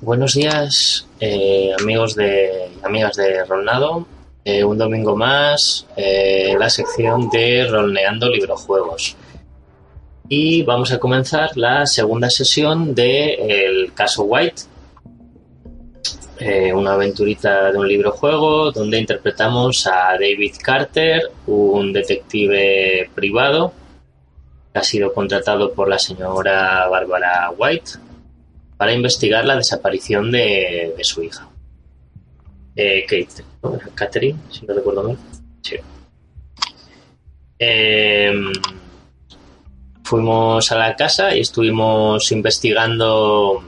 Buenos días, eh, amigos de amigas de Rolnado. Eh, un domingo más, eh, la sección de Rolneando Librojuegos. Y vamos a comenzar la segunda sesión del caso White, una aventurita de un libro juego donde interpretamos a David Carter, un detective privado que ha sido contratado por la señora Barbara White para investigar la desaparición de, su hija. Eh, Kate, ¿no? Catherine, si no recuerdo mal. Sí. Em, fuimos a la casa y estuvimos investigando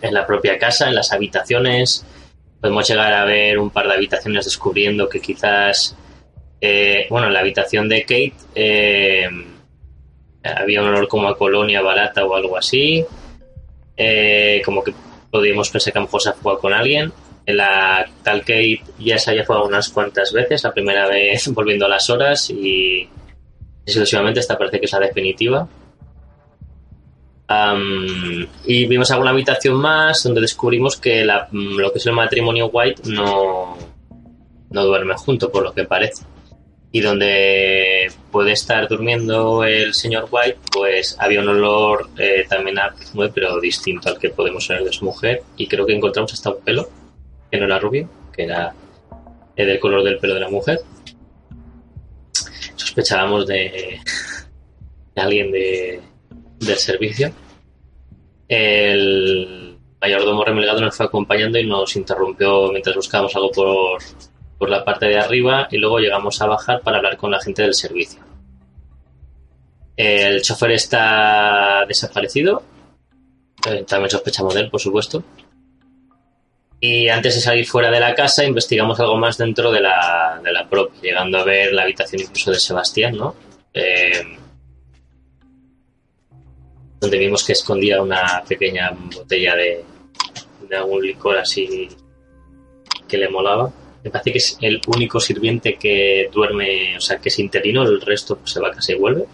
en la propia casa, en las habitaciones. Podemos llegar a ver un par de habitaciones descubriendo que quizás, eh, bueno, en la habitación de Kate eh, había un olor como a colonia barata o algo así. Eh, como que podríamos pensar que a lo mejor se ha jugado con alguien. La tal Kate ya se haya jugado unas cuantas veces, la primera vez volviendo a las horas y exclusivamente esta parece que es la definitiva. Y vimos alguna habitación más donde descubrimos que la- lo que es el matrimonio White no, no duerme junto, por lo que parece. Y donde puede estar durmiendo el señor White, pues había un olor eh, también a perfume, pero distinto al que podemos ver de su mujer. Y creo que encontramos hasta un pelo, que no era rubio, que era eh, del color del pelo de la mujer. Sospechábamos de, alguien de, del servicio. El mayordomo remilgado nos fue acompañando y nos interrumpió mientras buscábamos algo por, por la parte de arriba y luego llegamos a bajar para hablar con la gente del servicio. El chofer está desaparecido. Eh, también sospechamos de él, por supuesto. Y antes de salir fuera de la casa, investigamos algo más dentro de la, de la propia, llegando a ver la habitación incluso de Sebastián, ¿no? Eh, donde vimos que escondía una pequeña botella de, de algún licor así que le molaba. Me parece que es el único sirviente que duerme, o sea, que es interino, el resto pues, se va a casa y vuelve.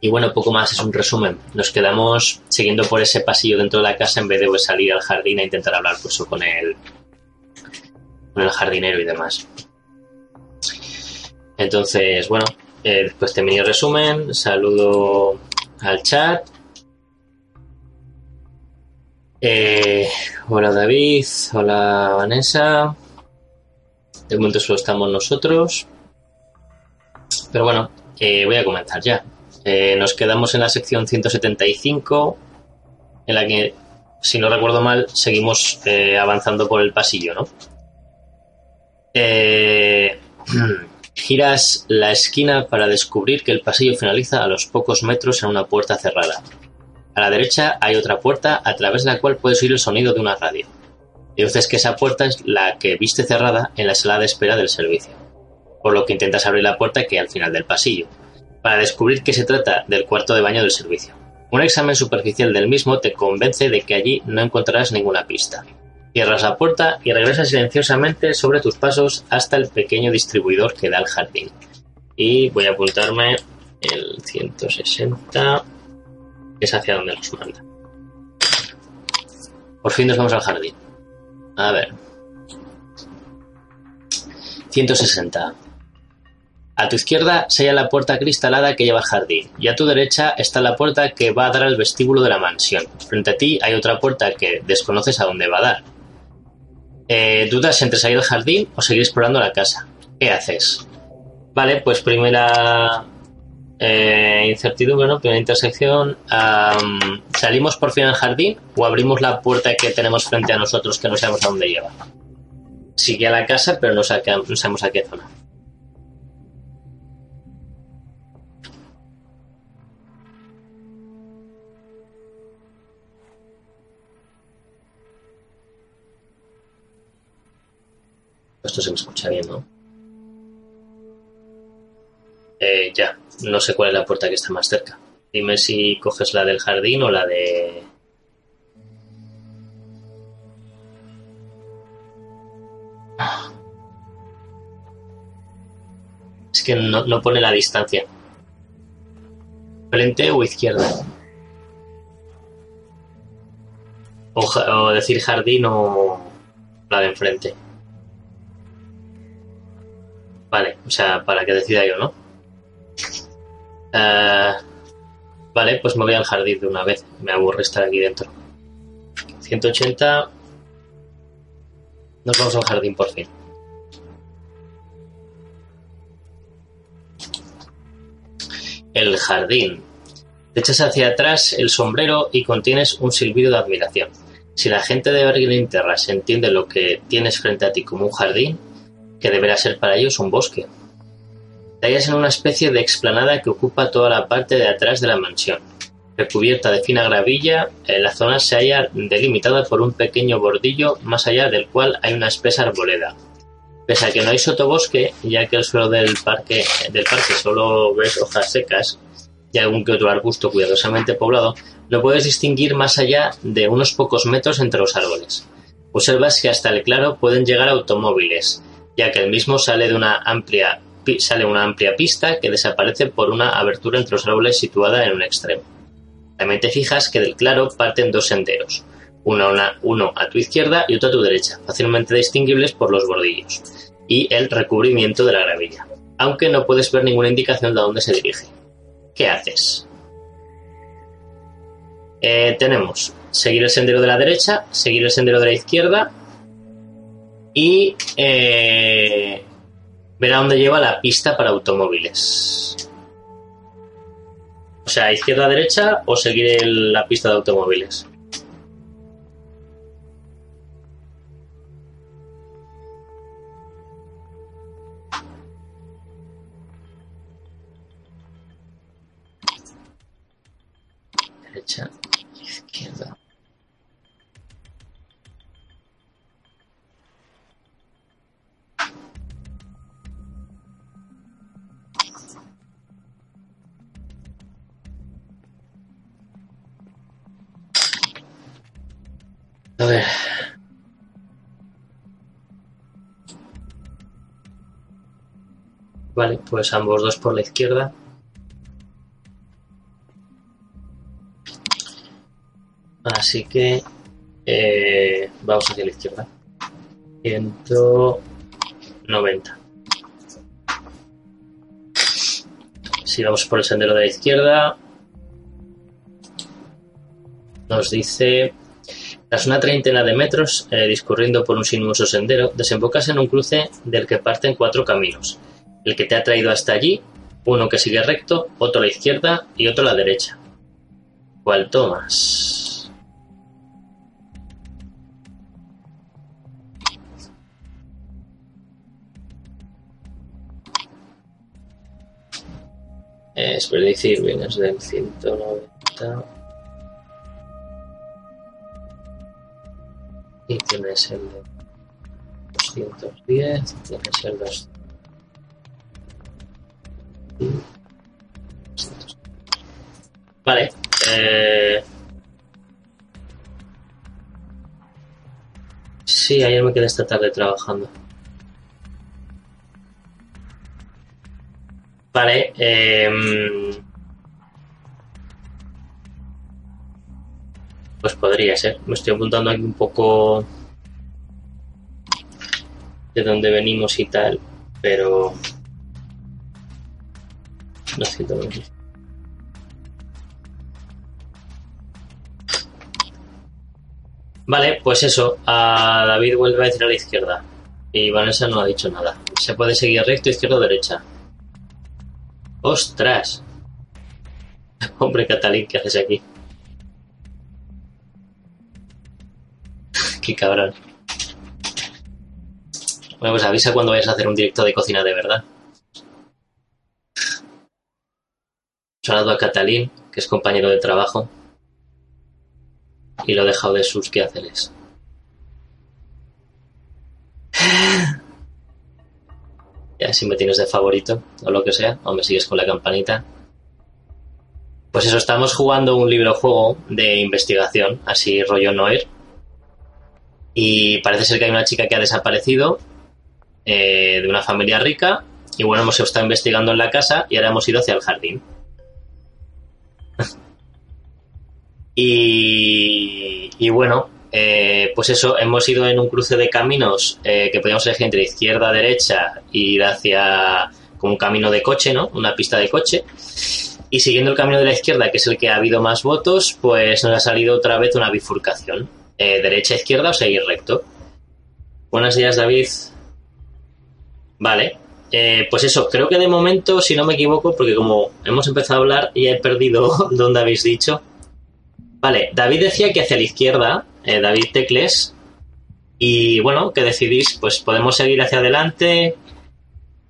Y bueno, poco más, es un resumen. Nos quedamos siguiendo por ese pasillo dentro de la casa en vez de pues, salir al jardín a intentar hablar pues, con el, con el jardinero y demás. Entonces, bueno, eh, después de mi resumen, saludo al chat. Eh, hola David, hola Vanessa. De momento solo estamos nosotros. Pero bueno, voy a comenzar ya. Eh, nos quedamos en la sección 175, en la que, si no recuerdo mal, seguimos eh, avanzando por el pasillo, ¿no? Eh, giras la esquina para descubrir que el pasillo finaliza a los pocos metros en una puerta cerrada. A la derecha hay otra puerta a través de la cual puedes oír el sonido de una radio. Dices que esa puerta es la que viste cerrada en la sala de espera del servicio, por lo que intentas abrir la puerta que hay al final del pasillo, para descubrir que se trata del cuarto de baño del servicio. Un examen superficial del mismo te convence de que allí no encontrarás ninguna pista. Cierras la puerta y regresas silenciosamente sobre tus pasos hasta el pequeño distribuidor que da al jardín. Y voy a apuntarme el 160, que es hacia donde nos manda. Por fin nos vamos al jardín. A ver. 160. A tu izquierda se halla la puerta cristalada que lleva al jardín, y a tu derecha está la puerta que va a dar al vestíbulo de la mansión. Frente a ti hay otra puerta que desconoces a dónde va a dar. Eh, ¿Dudas entre salir al jardín o seguir explorando la casa? ¿Qué haces? Vale, pues primera eh, incertidumbre, ¿no? Primera intersección. ¿Salimos por fin al jardín o abrimos la puerta que tenemos frente a nosotros que no sabemos a dónde lleva? Sigue a la casa, pero no, no sabemos a qué zona. Esto se me escucha bien, ¿no? Eh, ya no sé cuál es la puerta que está más cerca. Dime si coges la del jardín o la de... Es que no, no pone la distancia. ¿Frente o izquierda? O, o decir jardín o la de enfrente. Vale, o sea, para que decida yo, ¿no? Eh, vale, pues me voy al jardín de una vez. Me aburre estar aquí dentro. 180. Nos vamos al jardín por fin. El jardín. Te echas hacia atrás el sombrero y contienes un silbido de admiración. Si la gente de Berlín Terras entiende lo que tienes frente a ti como un jardín, que deberá ser para ellos un bosque. Te hallas en una especie de explanada que ocupa toda la parte de atrás de la mansión. Recubierta de fina gravilla, la zona se halla delimitada por un pequeño bordillo más allá del cual hay una espesa arboleda. Pese a que no hay sotobosque, ya que el suelo del parque, solo ves hojas secas y algún que otro arbusto cuidadosamente poblado, no puedes distinguir más allá de unos pocos metros entre los árboles. Observas que hasta el claro pueden llegar automóviles, ya que el mismo sale de una amplia sale una amplia pista que desaparece por una abertura entre los árboles situada en un extremo. También te fijas que del claro parten dos senderos, uno a, tu izquierda y otro a tu derecha, fácilmente distinguibles por los bordillos y el recubrimiento de la gravilla, aunque no puedes ver ninguna indicación de a dónde se dirige. ¿Qué haces? Eh, tenemos seguir el sendero de la derecha, seguir el sendero de la izquierda y eh, ver a dónde lleva la pista para automóviles. O sea, izquierda-derecha o seguir la pista de automóviles. Derecha, izquierda. A ver. Vale, pues ambos dos por la izquierda. Así que eh, vamos hacia la izquierda. 190. Si vamos por el sendero de la izquierda, nos dice tras una treintena de metros, eh, discurriendo por un sinuoso sendero, desembocas en un cruce del que parten cuatro caminos. El que te ha traído hasta allí, uno que sigue recto, otro a la izquierda y otro a la derecha. ¿Cuál tomas? Es decir, vienes del 190. Y tienes el de 210, tienes el 200. Vale. Eh... Sí, ayer me quedé esta tarde trabajando. Vale. em, Pues podría ser. Me estoy apuntando aquí un poco de dónde venimos y tal, pero no mucho. Vale, pues eso. A David vuelve a decir a la izquierda. Y Vanessa no ha dicho nada. Se puede seguir recto, izquierda o derecha. ¡Ostras! Hombre, Catalín, ¿qué haces aquí? Qué cabrón. Bueno, pues avisa cuando vayas a hacer un directo de cocina de verdad. Sonado a Catalín, que es compañero de trabajo. Y lo he dejado de sus quehaceres. Ya si me tienes de favorito o lo que sea, o me sigues con la campanita. Pues eso, estamos jugando un libro juego de investigación, así rollo Noir. Y parece ser que hay una chica que ha desaparecido eh, de una familia rica. Y bueno, hemos estado investigando en la casa y ahora hemos ido hacia el jardín. y, y bueno, eh, pues eso, hemos ido en un cruce de caminos eh, que podíamos elegir entre izquierda, derecha, y ir hacia como un camino de coche, ¿no? Una pista de coche. Y siguiendo el camino de la izquierda, que es el que ha habido más votos, pues nos ha salido otra vez una bifurcación. Eh, derecha, izquierda o seguir recto. Buenos días, David. Vale. pues eso, creo que de momento, si no me equivoco, porque como hemos empezado a hablar y he perdido donde habéis dicho. Vale, David decía que hacia la izquierda eh, David Tecles. Y bueno, ¿qué decidís? Pues podemos seguir hacia adelante,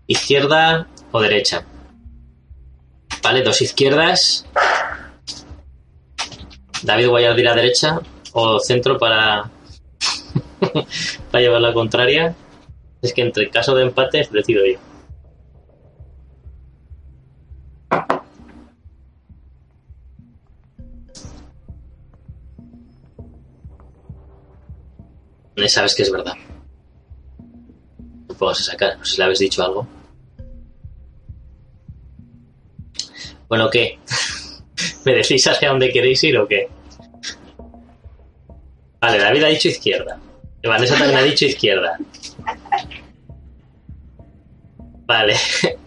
izquierda o derecha. Vale, dos izquierdas. David ir a derecha o centro para, para llevar la contraria. Es que entre caso de empate decido yo. sabes que es verdad. No puedo sacar, no sé le habéis dicho algo. Bueno, ¿qué? ¿Me decís hacia dónde queréis ir o qué? Vale, David ha dicho izquierda. Vanessa también ha dicho izquierda. Vale.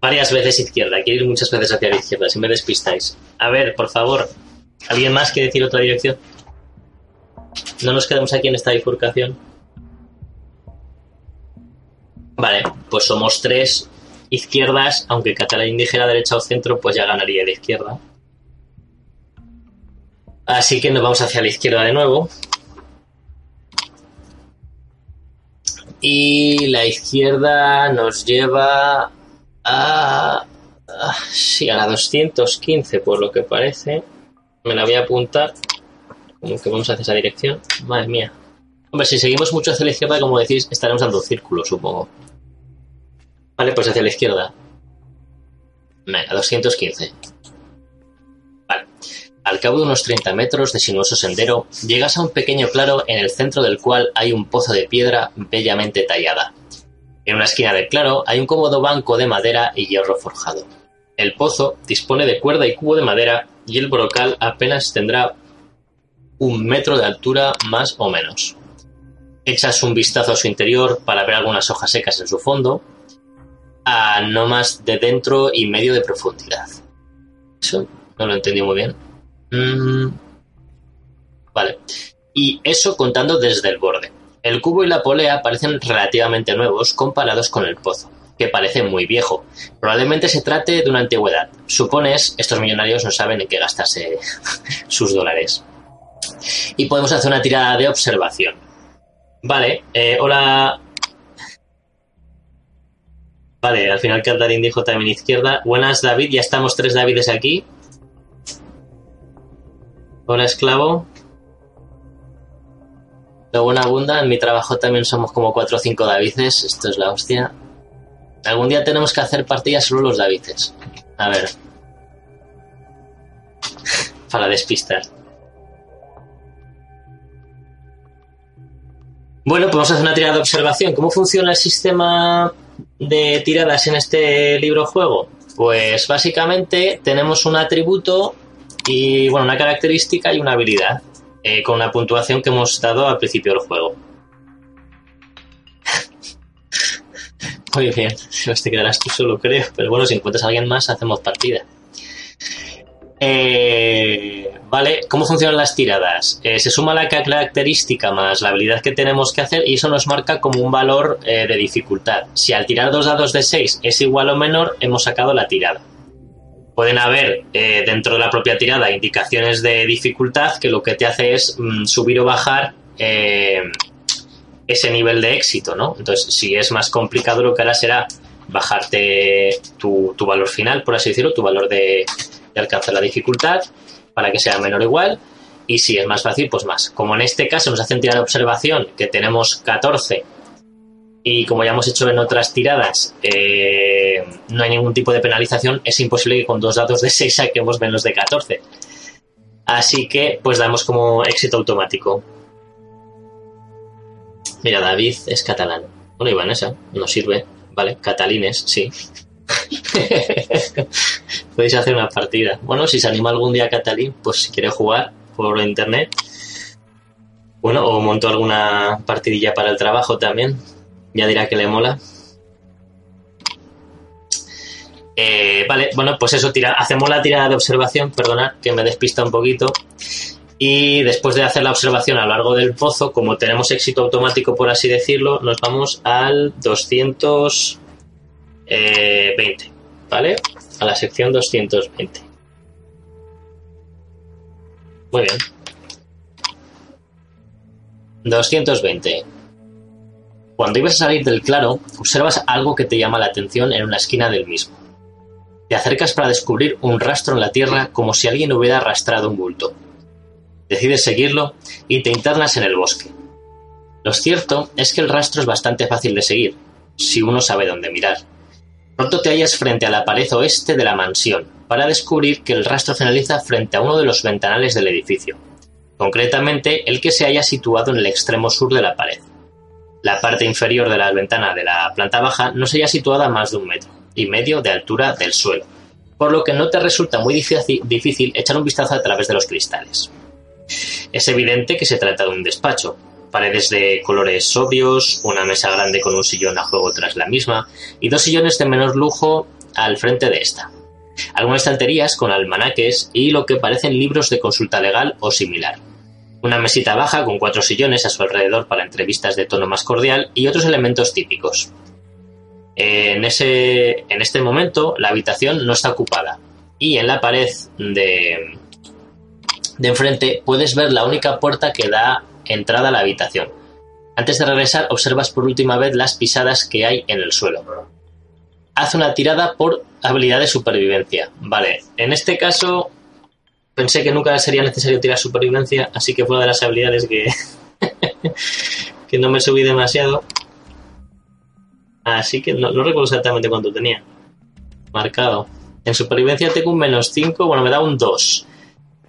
Varias veces izquierda. Quiero ir muchas veces hacia la izquierda, si me despistáis. A ver, por favor. ¿Alguien más quiere decir otra dirección? No nos quedamos aquí en esta bifurcación. Vale, pues somos tres izquierdas, aunque Catalín dijera derecha o centro, pues ya ganaría de izquierda. Así que nos vamos hacia la izquierda de nuevo. Y la izquierda nos lleva a... sí, a la 215, por lo que parece. Me la voy a apuntar. Como que vamos hacia esa dirección. Madre mía. Hombre, si seguimos mucho hacia la izquierda, como decís, estaremos dando un círculo, supongo. Vale, pues hacia la izquierda. Venga, 215. Al cabo de unos 30 metros de sinuoso sendero, llegas a un pequeño claro en el centro del cual hay un pozo de piedra bellamente tallada. En una esquina del claro hay un cómodo banco de madera y hierro forjado. El pozo dispone de cuerda y cubo de madera y el brocal apenas tendrá un metro de altura más o menos. Echas un vistazo a su interior para ver algunas hojas secas en su fondo, a no más de dentro y medio de profundidad. Eso no lo entendí muy bien. Mm, vale. Y eso contando desde el borde. El cubo y la polea parecen relativamente nuevos comparados con el pozo que parece muy viejo. Probablemente se trate de una antigüedad. Supones, estos millonarios no saben en qué gastarse sus dólares. Y podemos hacer una tirada de observación. Vale, eh, hola. Vale, al final Catherine dijo también izquierda. Buenas, David, ya estamos tres Davides aquí. Hola, esclavo. Buena abunda, en mi trabajo también somos como cuatro o cinco Davides, esto es la hostia. Algún día tenemos que hacer partidas solo los Davides. A ver. Para despistar. Bueno, pues vamos a hacer una tirada de observación. ¿Cómo funciona el sistema de tiradas en este libro juego? Pues básicamente tenemos un atributo y bueno, una característica y una habilidad eh, con una puntuación que hemos dado al principio del juego. Muy bien, te quedarás tú solo, creo. Pero bueno, si encuentras a alguien más, hacemos partida. Eh, vale, ¿cómo funcionan las tiradas? Eh, se suma la característica más la habilidad que tenemos que hacer y eso nos marca como un valor eh, de dificultad. Si al tirar dos dados de 6 es igual o menor, hemos sacado la tirada. Pueden haber dentro de la propia tirada indicaciones de dificultad que lo que te hace es mm, subir o bajar ese nivel de éxito, ¿no? Entonces, si es más complicado, lo que hará será bajarte tu, valor final, por así decirlo, tu valor de, alcanzar la dificultad para que sea menor o igual. Y si es más fácil, pues más. Como en este caso nos hacen tirar de observación que tenemos 14 y como ya hemos hecho en otras tiradas, eh, no hay ningún tipo de penalización, es imposible que con dos dados de 6 saquemos menos de 14. Así que, pues damos como éxito automático. Mira, David es catalán. Bueno, y Vanessa, no sirve. Vale, catalines, sí. Podéis hacer una partida. Bueno, si se anima algún día Catalín, pues si quiere jugar por internet. Bueno, o monto alguna partidilla para el trabajo también. Ya dirá que le mola. Eh, vale, bueno, pues eso, tira, hacemos la tirada de observación, perdonad que me despista un poquito. Y después de hacer la observación a lo largo del pozo, como tenemos éxito automático, por así decirlo, nos vamos al 220, ¿vale? A la sección 220. Muy bien. 220. Cuando ibas a salir del claro, observas algo que te llama la atención en una esquina del mismo. Te acercas para descubrir un rastro en la tierra como si alguien hubiera arrastrado un bulto. Decides seguirlo y te internas en el bosque. Lo cierto es que el rastro es bastante fácil de seguir, si uno sabe dónde mirar. Pronto te hallas frente a la pared oeste de la mansión, para descubrir que el rastro finaliza frente a uno de los ventanales del edificio, concretamente el que se halla situado en el extremo sur de la pared. La parte inferior de la ventana de la planta baja no se halla situada a más de un metro y medio de altura del suelo, por lo que no te resulta muy difícil echar un vistazo a través de los cristales. Es evidente que se trata de un despacho, paredes de colores sobrios, una mesa grande con un sillón a juego tras la misma y dos sillones de menor lujo al frente de esta. Algunas estanterías con almanaques y lo que parecen libros de consulta legal o similar. Una mesita baja con cuatro sillones a su alrededor para entrevistas de tono más cordial y otros elementos típicos. En, ese, en este momento la habitación no está ocupada y en la pared de, de enfrente puedes ver la única puerta que da entrada a la habitación. Antes de regresar observas por última vez las pisadas que hay en el suelo. Haz una tirada por habilidad de supervivencia. Vale, en este caso pensé que nunca sería necesario tirar supervivencia, así que fue una de las habilidades que, que no me subí demasiado. Así que no, recuerdo exactamente cuánto tenía. Marcado. En supervivencia tengo un menos 5, bueno, me da un 2.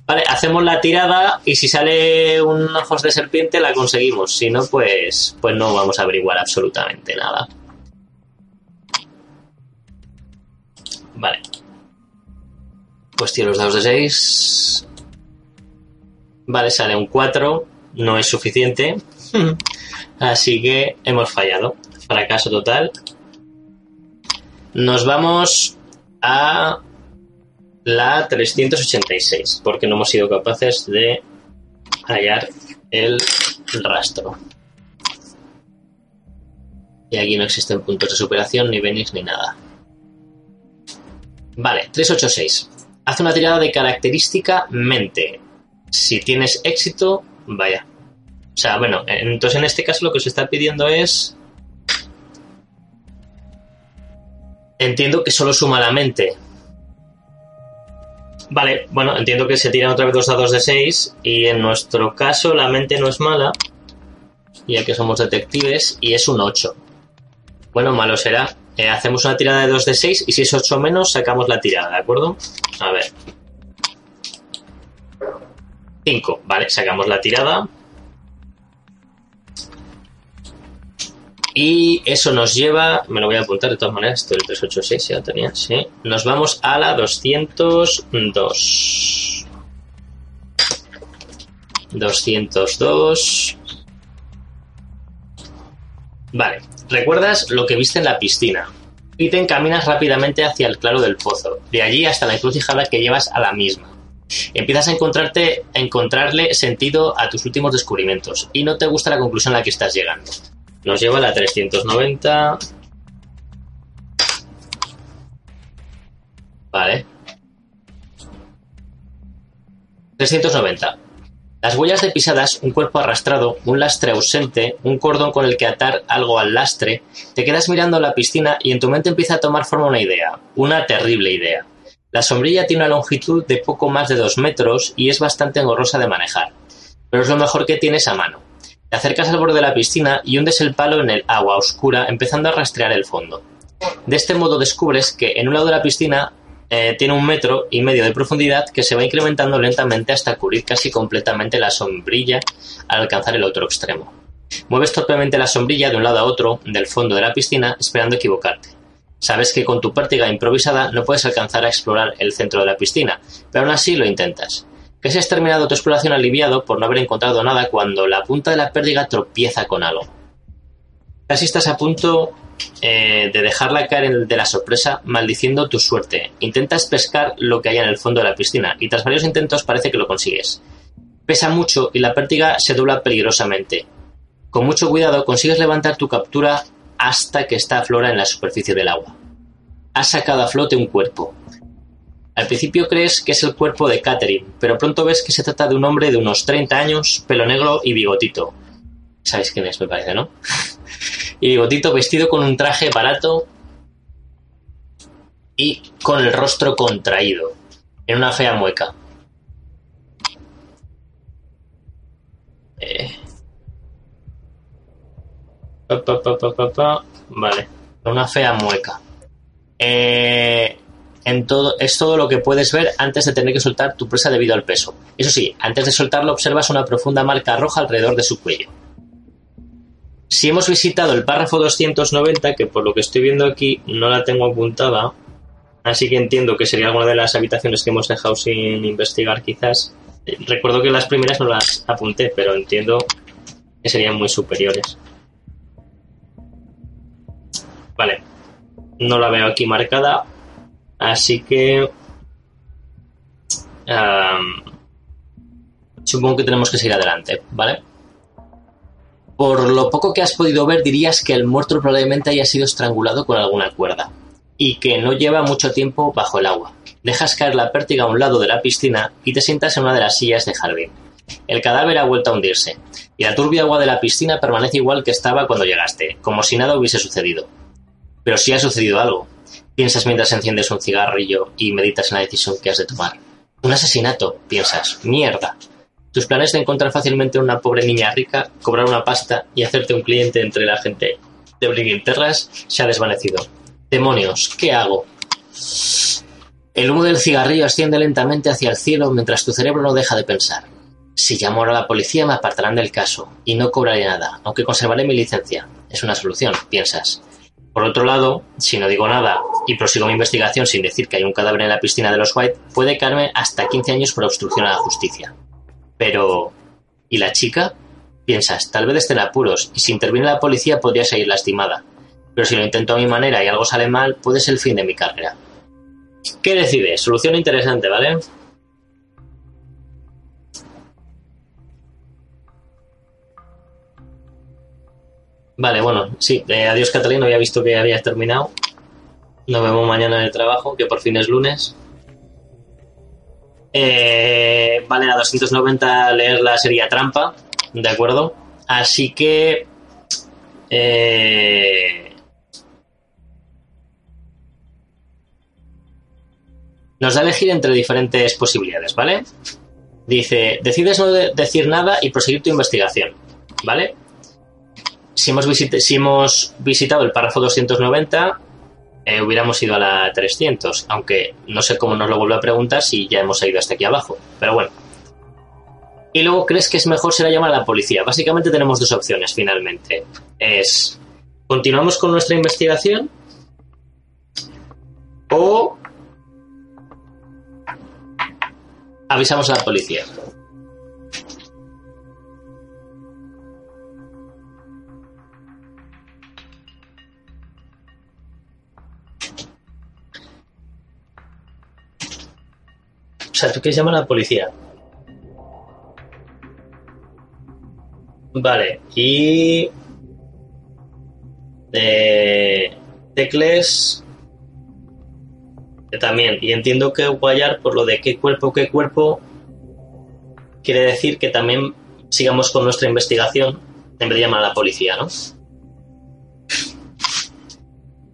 Vale, hacemos la tirada y si sale un ojos de serpiente la conseguimos. Si no, pues, pues no vamos a averiguar absolutamente nada. Vale. Pues tiro los dados de 6. Vale, sale un 4. No es suficiente. Así que hemos fallado fracaso total. Nos vamos a la 386, porque no hemos sido capaces de hallar el rastro. Y aquí no existen puntos de superación, ni venis, ni nada. Vale, 386. Haz una tirada de característica mente. Si tienes éxito, vaya. O sea, bueno, entonces en este caso lo que se está pidiendo es Entiendo que solo suma la mente. Vale, bueno, entiendo que se tiran otra vez dos dados de 6 y en nuestro caso la mente no es mala, ya que somos detectives, y es un 8. Bueno, malo será. Eh, hacemos una tirada de 2 de 6 y si es 8 menos sacamos la tirada, ¿de acuerdo? A ver. 5, vale, sacamos la tirada. Y eso nos lleva, me lo voy a apuntar de todas maneras, esto el 386 ya tenía, sí. Nos vamos a la 202. 202. Vale, ¿recuerdas lo que viste en la piscina? Y te encaminas rápidamente hacia el claro del pozo, de allí hasta la encrucijada que llevas a la misma. Empiezas a encontrarte, a encontrarle sentido a tus últimos descubrimientos y no te gusta la conclusión a la que estás llegando. Nos lleva a la 390. Vale. 390. Las huellas de pisadas, un cuerpo arrastrado, un lastre ausente, un cordón con el que atar algo al lastre, te quedas mirando la piscina y en tu mente empieza a tomar forma una idea, una terrible idea. La sombrilla tiene una longitud de poco más de dos metros y es bastante engorrosa de manejar, pero es lo mejor que tienes a mano. Te acercas al borde de la piscina y hundes el palo en el agua oscura, empezando a rastrear el fondo. De este modo descubres que en un lado de la piscina eh, tiene un metro y medio de profundidad que se va incrementando lentamente hasta cubrir casi completamente la sombrilla al alcanzar el otro extremo. Mueves torpemente la sombrilla de un lado a otro del fondo de la piscina esperando equivocarte. Sabes que con tu pértiga improvisada no puedes alcanzar a explorar el centro de la piscina, pero aún así lo intentas. Casi has terminado tu exploración aliviado por no haber encontrado nada cuando la punta de la pértiga tropieza con algo. Casi estás a punto eh, de dejarla caer de la sorpresa, maldiciendo tu suerte. Intentas pescar lo que hay en el fondo de la piscina y tras varios intentos parece que lo consigues. Pesa mucho y la pértiga se dobla peligrosamente. Con mucho cuidado consigues levantar tu captura hasta que está aflora en la superficie del agua. Has sacado a flote un cuerpo. Al principio crees que es el cuerpo de Catherine, pero pronto ves que se trata de un hombre de unos 30 años, pelo negro y bigotito. ¿Sabéis quién es, me parece, no? y bigotito vestido con un traje barato y con el rostro contraído, en una fea mueca. Eh, Vale, una fea mueca. Eh, es todo lo que puedes ver antes de tener que soltar tu presa debido al peso. Eso sí, antes de soltarlo observas una profunda marca roja alrededor de su cuello. Si hemos visitado el párrafo 290, que por lo que estoy viendo aquí no la tengo apuntada, así que entiendo que sería alguna de las habitaciones que hemos dejado sin investigar quizás. Recuerdo que las primeras no las apunté, pero entiendo que serían muy superiores. Vale. No la veo aquí marcada. Así que... supongo que tenemos que seguir adelante, ¿vale? Por lo poco que has podido ver, dirías que el muerto probablemente haya sido estrangulado con alguna cuerda y que no lleva mucho tiempo bajo el agua. Dejas caer la pértiga a un lado de la piscina y te sientas en una de las sillas de jardín. El cadáver ha vuelto a hundirse, y la turbia agua de la piscina permanece igual que estaba cuando llegaste, como si nada hubiese sucedido. Pero si ha sucedido algo. Piensas mientras enciendes un cigarrillo y meditas en la decisión que has de tomar. Un asesinato, piensas. Mierda. Tus planes de encontrar fácilmente una pobre niña rica, cobrar una pasta y hacerte un cliente entre la gente de Brinquinterras se ha desvanecido. Demonios, ¿qué hago? El humo del cigarrillo asciende lentamente hacia el cielo mientras tu cerebro no deja de pensar. Si llamo a la policía me apartarán del caso y no cobraré nada, aunque conservaré mi licencia. Es una solución, piensas. Por otro lado, si no digo nada y prosigo mi investigación sin decir que hay un cadáver en la piscina de los White, puede caerme hasta 15 años por obstrucción a la justicia. Pero... ¿Y la chica? Piensas, tal vez esté en apuros, y si interviene la policía podría seguir lastimada. Pero si lo intento a mi manera y algo sale mal, puede ser el fin de mi carrera. ¿Qué decides? Solución interesante, ¿vale? Vale, bueno, sí. Eh, adiós, Catalina. Había visto que habías terminado. Nos vemos mañana en el trabajo, que por fin es lunes. Eh, vale, a 290 leer la serie trampa, ¿de acuerdo? Así que... Eh, nos da a elegir entre diferentes posibilidades, ¿vale? Dice, decides no decir nada y proseguir tu investigación, ¿vale? Si hemos, si hemos visitado el párrafo 290, eh, hubiéramos ido a la 300, aunque no sé cómo nos lo vuelve a preguntar si ya hemos ido hasta aquí abajo, pero bueno. Y luego crees que es mejor será llamar a la policía. Básicamente tenemos dos opciones finalmente. Es, continuamos con nuestra investigación o avisamos a la policía. Sea, tú quieres llamar a la policía. Vale, y. De. Tecles. También. Y entiendo que Guayar, por lo de qué cuerpo, qué cuerpo, quiere decir que también sigamos con nuestra investigación en vez de llamar a la policía, ¿no?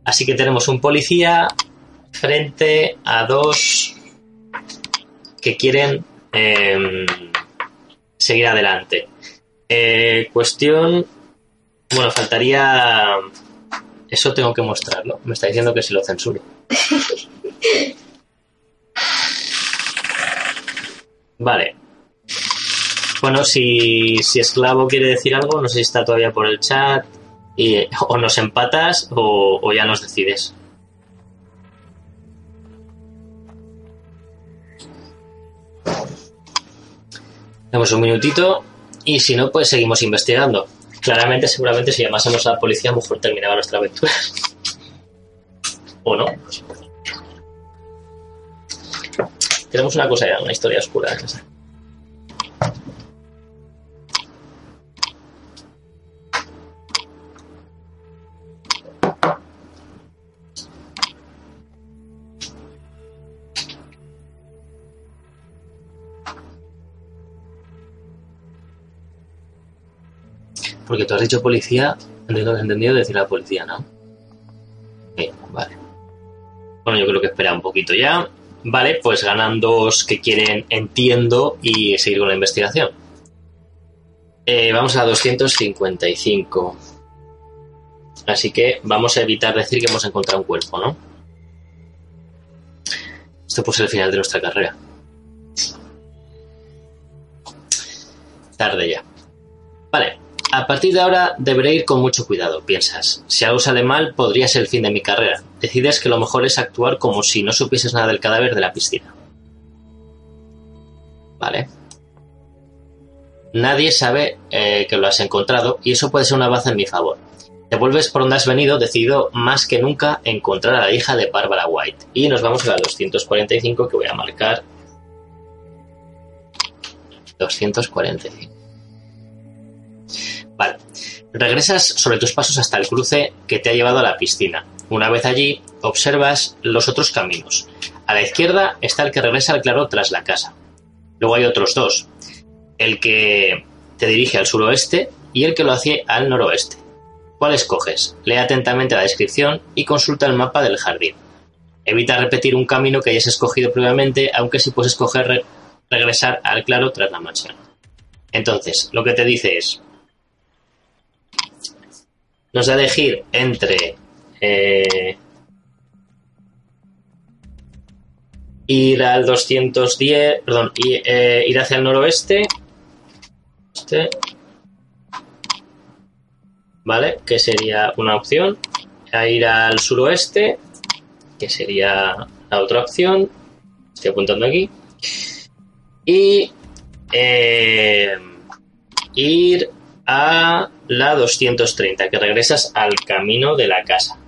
Así que tenemos un policía frente a dos que quieren em, seguir adelante. Eh, cuestión. Bueno, faltaría. Eso tengo que mostrarlo. Me está diciendo que si lo censuro. Vale. Bueno, si, si esclavo quiere decir algo, no sé si está todavía por el chat. Y, o nos empatas o ya nos decides. Damos un minutito y si no, pues seguimos investigando. Claramente, seguramente, si llamásemos a la policía, a lo mejor terminaba nuestra aventura. ¿O no? Tenemos una cosa ya, una historia oscura. Porque tú has dicho policía, entiendo que has entendido decir a la policía, ¿no? Vale. Bueno, yo creo que espera un poquito ya. Vale, pues ganan dos que quieren entiendo y seguir con la investigación. Eh, vamos a 255. Así que vamos a evitar decir que hemos encontrado un cuerpo, ¿no? Esto puede ser el final de nuestra carrera. Tarde ya. Vale, a partir de ahora deberé ir con mucho cuidado, piensas. Si algo sale mal, podría ser el fin de mi carrera. Decides que lo mejor es actuar como si no supieses nada del cadáver de la piscina. Vale. Nadie sabe eh, que lo has encontrado y eso puede ser una baza en mi favor. Te vuelves por donde has venido, decidido más que nunca encontrar a la hija de Barbara White. Y nos vamos a la 245 que voy a marcar. 245. Vale. Regresas sobre tus pasos hasta el cruce que te ha llevado a la piscina. Una vez allí, observas los otros caminos. A la izquierda está el que regresa al claro tras la casa. Luego hay otros dos. El que te dirige al suroeste y el que lo hace al noroeste. ¿Cuál escoges? Lee atentamente la descripción y consulta el mapa del jardín. Evita repetir un camino que hayas escogido previamente, aunque sí puedes escoger regresar al claro tras la mansión. Entonces, lo que te dice es, nos da elegir entre eh, ir al 210, perdón, eh, ir hacia el noroeste, este, ¿vale? Que sería una opción, a ir al suroeste, que sería la otra opción, estoy apuntando aquí, y eh, ir a la 230, que regresas al camino de la casa.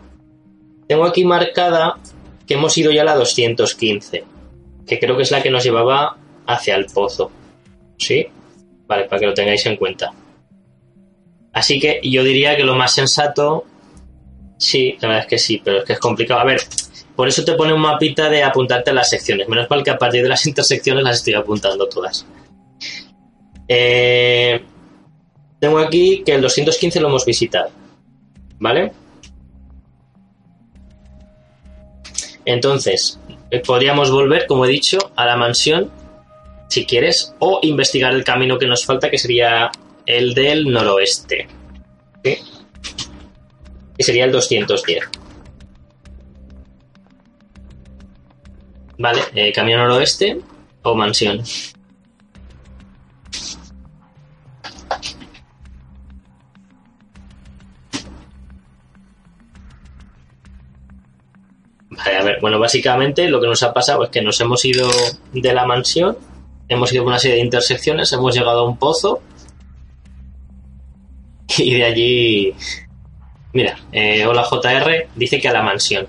Tengo aquí marcada que hemos ido ya a la 215, que creo que es la que nos llevaba hacia el pozo. ¿Sí? Vale, para que lo tengáis en cuenta. Así que yo diría que lo más sensato, sí, la verdad es que sí, pero es que es complicado. A ver, por eso te pone un mapita de apuntarte a las secciones. Menos mal que a partir de las intersecciones las estoy apuntando todas. Eh, tengo aquí que el 215 lo hemos visitado. ¿Vale? Entonces, eh, podríamos volver, como he dicho, a la mansión, si quieres, o investigar el camino que nos falta, que sería el del noroeste. ¿Sí? Que sería el 210. Vale, eh, camino noroeste o mansión. A ver, bueno, básicamente lo que nos ha pasado es que nos hemos ido de la mansión, hemos ido por una serie de intersecciones, hemos llegado a un pozo y de allí, mira, eh, hola JR, dice que a la mansión.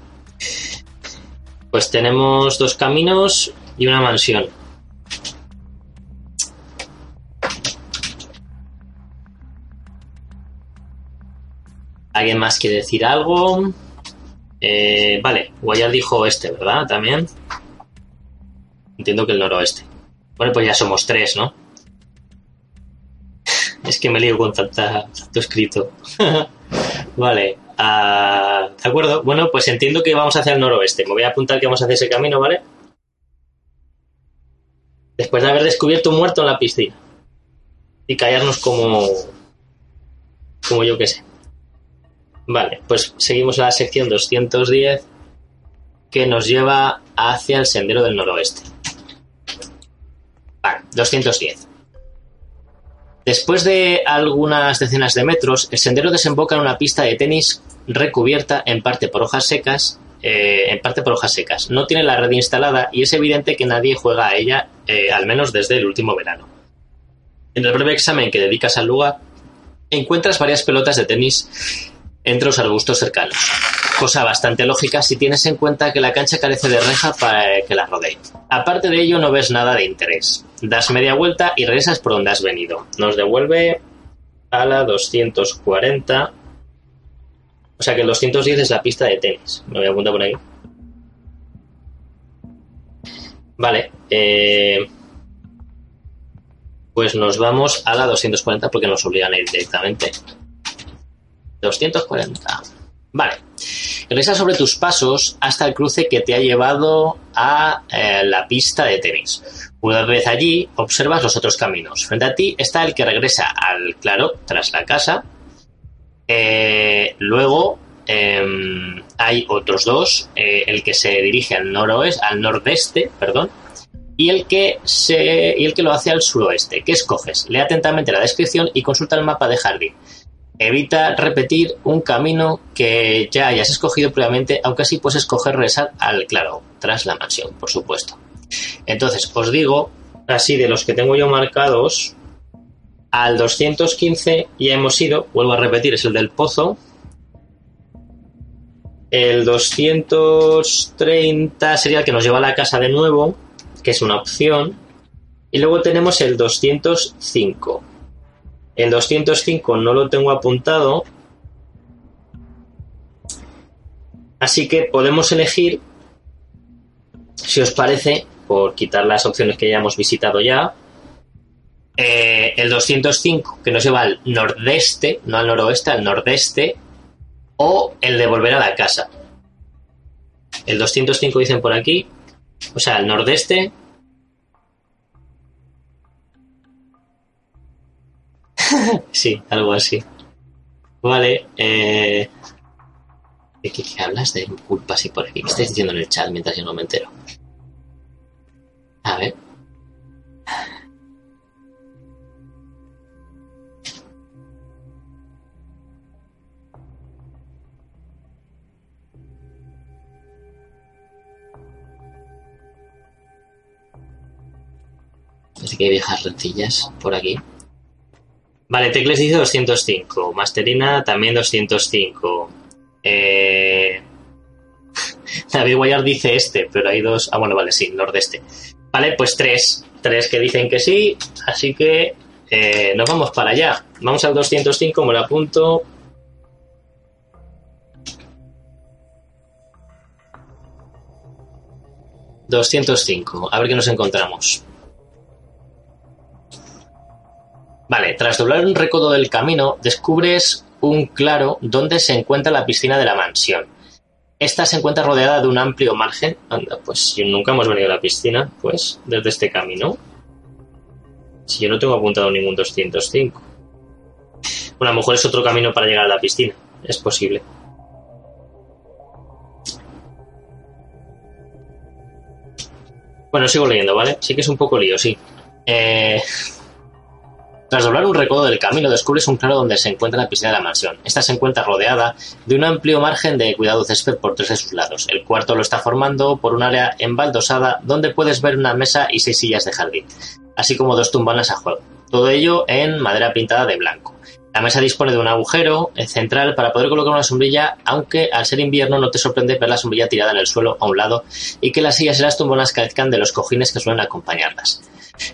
Pues tenemos dos caminos y una mansión. ¿Alguien más quiere decir algo? Eh, vale, Guayar dijo este, ¿verdad? También. Entiendo que el noroeste. Bueno, pues ya somos tres, ¿no? es que me lío con tanta, tanto escrito. vale, ah, de acuerdo. Bueno, pues entiendo que vamos hacia el noroeste. Me voy a apuntar que vamos a hacer ese camino, ¿vale? Después de haber descubierto un muerto en la piscina. y callarnos como, como yo que sé. Vale, pues seguimos la sección 210 que nos lleva hacia el sendero del noroeste. Vale, 210. Después de algunas decenas de metros, el sendero desemboca en una pista de tenis recubierta en parte por hojas secas, eh, en parte por hojas secas. No tiene la red instalada y es evidente que nadie juega a ella, eh, al menos desde el último verano. En el breve examen que dedicas al lugar, encuentras varias pelotas de tenis entre los arbustos cercanos. Cosa bastante lógica si tienes en cuenta que la cancha carece de reja para que la rodee. Aparte de ello, no ves nada de interés. Das media vuelta y regresas por donde has venido. Nos devuelve a la 240. O sea que el 210 es la pista de tenis. Me voy a apuntar por ahí. Vale. Eh, pues nos vamos a la 240 porque nos obligan a ir directamente. 240. Vale. Regresa sobre tus pasos hasta el cruce que te ha llevado a eh, la pista de tenis. Una vez allí, observas los otros caminos. Frente a ti está el que regresa al claro tras la casa. Eh, luego em, hay otros dos, eh, el que se dirige al noroeste, al nordeste, perdón, y el que se y el que lo hace al suroeste. ¿Qué escoges? Lee atentamente la descripción y consulta el mapa de jardín. Evita repetir un camino que ya hayas escogido previamente, aunque así puedes escoger regresar al claro, tras la mansión, por supuesto. Entonces, os digo, así de los que tengo yo marcados, al 215 ya hemos ido, vuelvo a repetir, es el del pozo. El 230 sería el que nos lleva a la casa de nuevo, que es una opción. Y luego tenemos el 205 el 205 no lo tengo apuntado. Así que podemos elegir, si os parece, por quitar las opciones que ya hemos visitado ya, eh, el 205 que nos lleva al nordeste, no al noroeste, al nordeste, o el de volver a la casa. El 205 dicen por aquí, o sea, al nordeste sí, algo así. Vale, eh... ¿De qué, hablas de culpa así por aquí? ¿Qué estáis diciendo en el chat mientras yo no me entero? A ver. Así que hay viejas rencillas por aquí. Vale, Tecles dice 205. Masterina también 205. Eh... David Guayar dice este, pero hay dos. Ah, bueno, vale, sí, nordeste. Vale, pues tres. Tres que dicen que sí. Así que eh, nos vamos para allá. Vamos al 205, me lo apunto. ...205. A ver qué nos encontramos. Vale, tras doblar un recodo del camino, descubres un claro donde se encuentra la piscina de la mansión. Esta se encuentra rodeada de un amplio margen. Anda, pues si nunca hemos venido a la piscina, pues, desde este camino. Si yo no tengo apuntado ningún 205. Bueno, a lo mejor es otro camino para llegar a la piscina. Es posible. Bueno, sigo leyendo, ¿vale? Sí que es un poco lío, sí. Eh, tras doblar un recodo del camino, descubres un claro donde se encuentra la piscina de la mansión. Esta se encuentra rodeada de un amplio margen de cuidado césped por tres de sus lados. El cuarto lo está formando por un área embaldosada donde puedes ver una mesa y seis sillas de jardín, así como dos tumbanas a juego. Todo ello en madera pintada de blanco. La mesa dispone de un agujero central para poder colocar una sombrilla, aunque al ser invierno no te sorprende ver la sombrilla tirada en el suelo a un lado y que las sillas y las tumbonas carezcan de los cojines que suelen acompañarlas.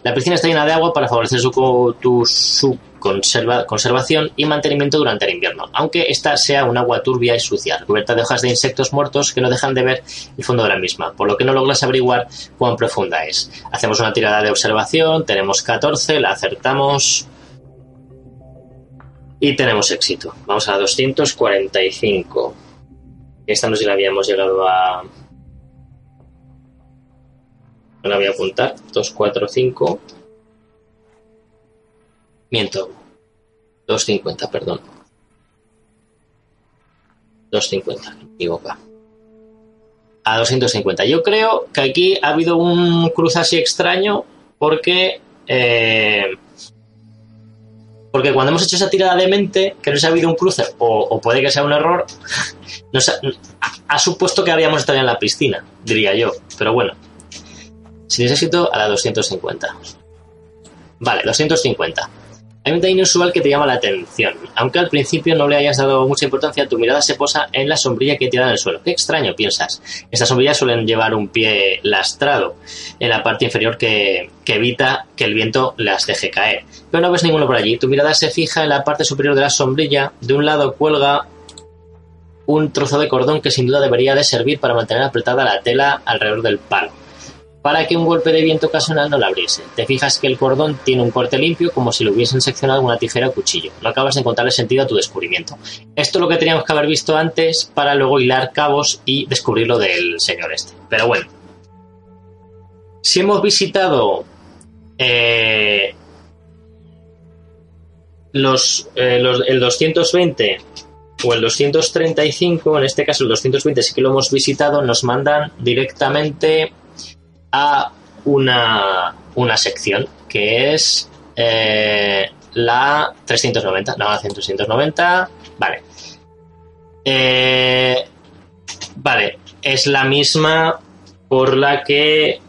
La piscina está llena de agua para favorecer su, conservación y mantenimiento durante el invierno, aunque esta sea un agua turbia y sucia, cubierta de hojas de insectos muertos que no dejan de ver el fondo de la misma, por lo que no logras averiguar cuán profunda es. Hacemos una tirada de observación, tenemos 14, la acertamos y tenemos éxito. Vamos a 245. Esta no sé si la habíamos llegado a, la voy a apuntar. 2, 4, 5. Miento. 250, perdón. 250, me equivoco. A 250. Yo creo que aquí ha habido un cruce así extraño porque eh, porque cuando hemos hecho esa tirada de mente, que no se ha habido un cruce, o, puede que sea un error, nos ha, supuesto que habíamos estado en la piscina, diría yo. Pero bueno, sin éxito a la 250. Vale, 250. Hay un detalle inusual que te llama la atención. Aunque al principio no le hayas dado mucha importancia, tu mirada se posa en la sombrilla que tirado en el suelo. Qué extraño, piensas. Estas sombrillas suelen llevar un pie lastrado en la parte inferior que, que evita que el viento las deje caer. Pero no ves ninguno por allí. Tu mirada se fija en la parte superior de la sombrilla. De un lado cuelga un trozo de cordón que sin duda debería de servir para mantener apretada la tela alrededor del palo para que un golpe de viento ocasional no la abriese. Te fijas que el cordón tiene un corte limpio como si lo hubiesen seccionado con una tijera o cuchillo. No acabas de encontrarle sentido a tu descubrimiento. Esto es lo que teníamos que haber visto antes para luego hilar cabos y descubrir lo del señor este. Pero bueno. Si hemos visitado eh, los, eh, los, el 220 o el 235, en este caso el 220 sí que lo hemos visitado, nos mandan directamente a una, una sección que es eh, la 390, no, la 390, vale. Eh, vale, es la misma por la que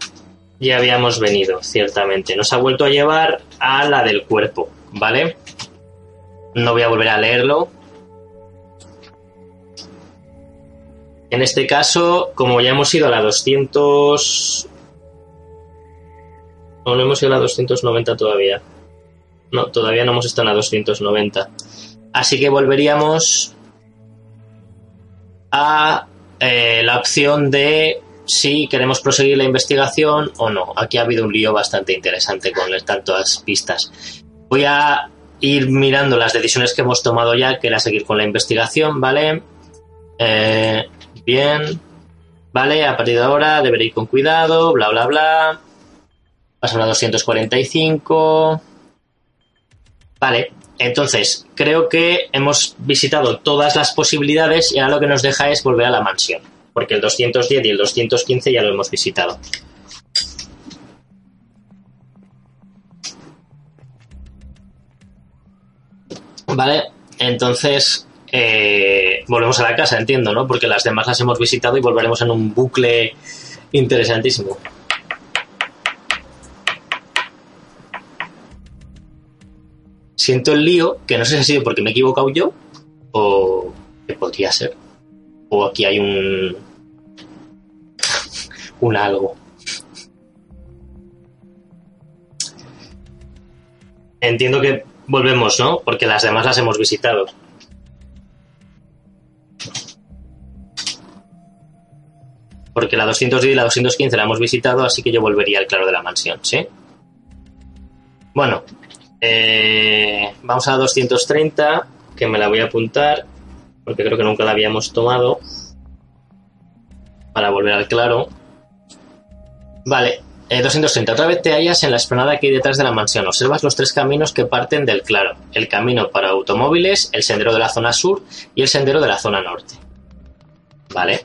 ya habíamos venido, ciertamente. Nos ha vuelto a llevar a la del cuerpo, ¿vale? No voy a volver a leerlo. En este caso, como ya hemos ido a la 200 no, hemos ido a la 290 todavía. No, todavía no hemos estado en la 290. Así que volveríamos a eh, la opción de si queremos proseguir la investigación o no. Aquí ha habido un lío bastante interesante con tantas pistas. Voy a ir mirando las decisiones que hemos tomado ya, que era seguir con la investigación, ¿vale? Eh, bien. Vale, a partir de ahora deberé ir con cuidado, bla, bla, bla. Pasan a 245. Vale, entonces creo que hemos visitado todas las posibilidades y ahora lo que nos deja es volver a la mansión. Porque el 210 y el 215 ya lo hemos visitado. Vale, entonces eh, volvemos a la casa, entiendo, ¿no? Porque las demás las hemos visitado y volveremos en un bucle interesantísimo. Siento el lío, que no sé si ha sido porque me he equivocado yo o que podría ser. O aquí hay un. un algo. Entiendo que volvemos, ¿no? Porque las demás las hemos visitado. Porque la 210 y la 215 la hemos visitado, así que yo volvería al claro de la mansión, ¿sí? Bueno, eh, vamos a 230, que me la voy a apuntar, porque creo que nunca la habíamos tomado. Para volver al claro. Vale, 230. Eh, Otra vez te hallas en la explanada que hay detrás de la mansión. Observas los tres caminos que parten del claro. El camino para automóviles, el sendero de la zona sur y el sendero de la zona norte. Vale.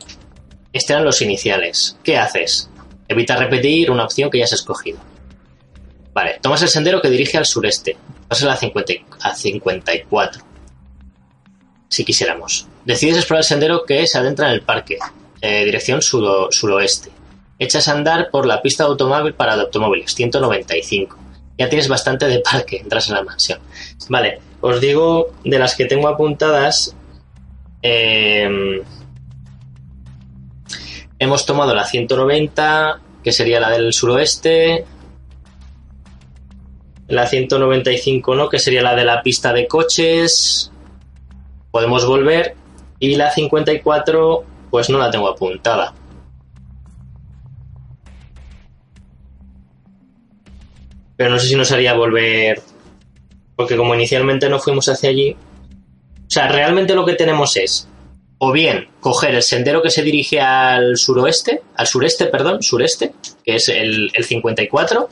Estos eran los iniciales. ¿Qué haces? Evita repetir una opción que ya has escogido. Vale, tomas el sendero que dirige al sureste. Pasas a, 50, a 54. Si quisiéramos. Decides explorar el sendero que se adentra en el parque, eh, dirección suroeste. Echas a andar por la pista de automóvil para automóviles, 195. Ya tienes bastante de parque, entras en la mansión. Vale, os digo de las que tengo apuntadas. Em, hemos tomado la 190, que sería la del suroeste la 195 no, que sería la de la pista de coches. Podemos volver. Y la 54, pues no la tengo apuntada. Pero no sé si nos haría volver. Porque como inicialmente no fuimos hacia allí. O sea, realmente lo que tenemos es. O bien coger el sendero que se dirige al suroeste, al sureste, perdón, sureste, que es el, el 54,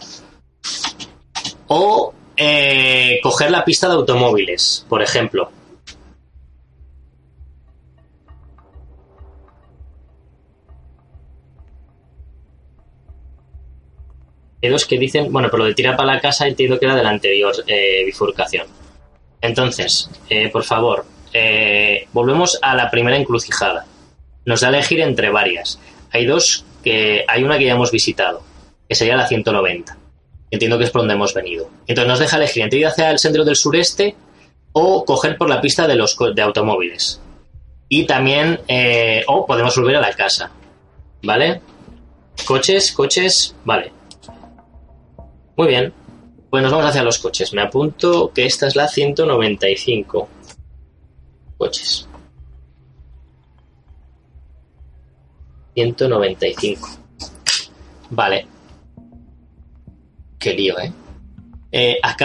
o eh, coger la pista de automóviles, por ejemplo. Hay dos que dicen, bueno, pero lo de tirar para la casa entiendo que era de la anterior eh, bifurcación. Entonces, eh, por favor, volvemos a la primera encrucijada. Nos da a elegir entre varias. Hay dos que hay una que ya hemos visitado, que sería la 190. Entiendo que es por donde hemos venido. Entonces nos deja elegir entre ir hacia el centro del sureste o coger por la pista de los de automóviles. Y también, o podemos volver a la casa. ¿Vale? Coches, coches, vale. Muy bien. Pues nos vamos hacia los coches. Me apunto que esta es la 195. Coches. 195. Vale. Lío, ¿eh? eh al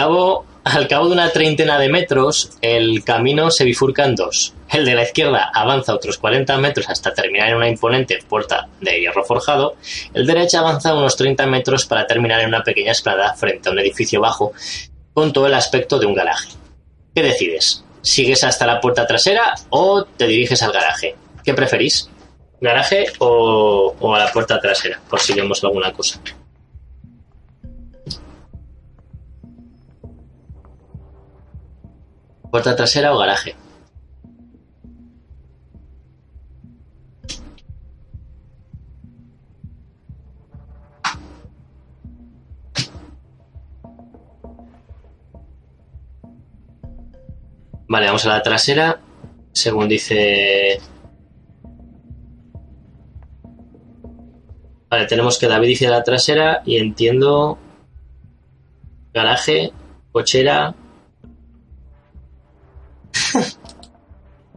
cabo de una treintena de metros, el camino se bifurca en dos. El de la izquierda avanza otros 40 metros hasta terminar en una imponente puerta de hierro forjado. El derecha avanza unos 30 metros para terminar en una pequeña esplanada frente a un edificio bajo con todo el aspecto de un garaje. ¿Qué decides? ¿Sigues hasta la puerta trasera o te diriges al garaje? ¿Qué preferís? ¿Garaje o, o a la puerta trasera? Por si vemos alguna cosa. ¿Puerta trasera o garaje? Vale, vamos a la trasera. Según dice... Vale, tenemos que David dice la trasera y entiendo... Garaje, cochera,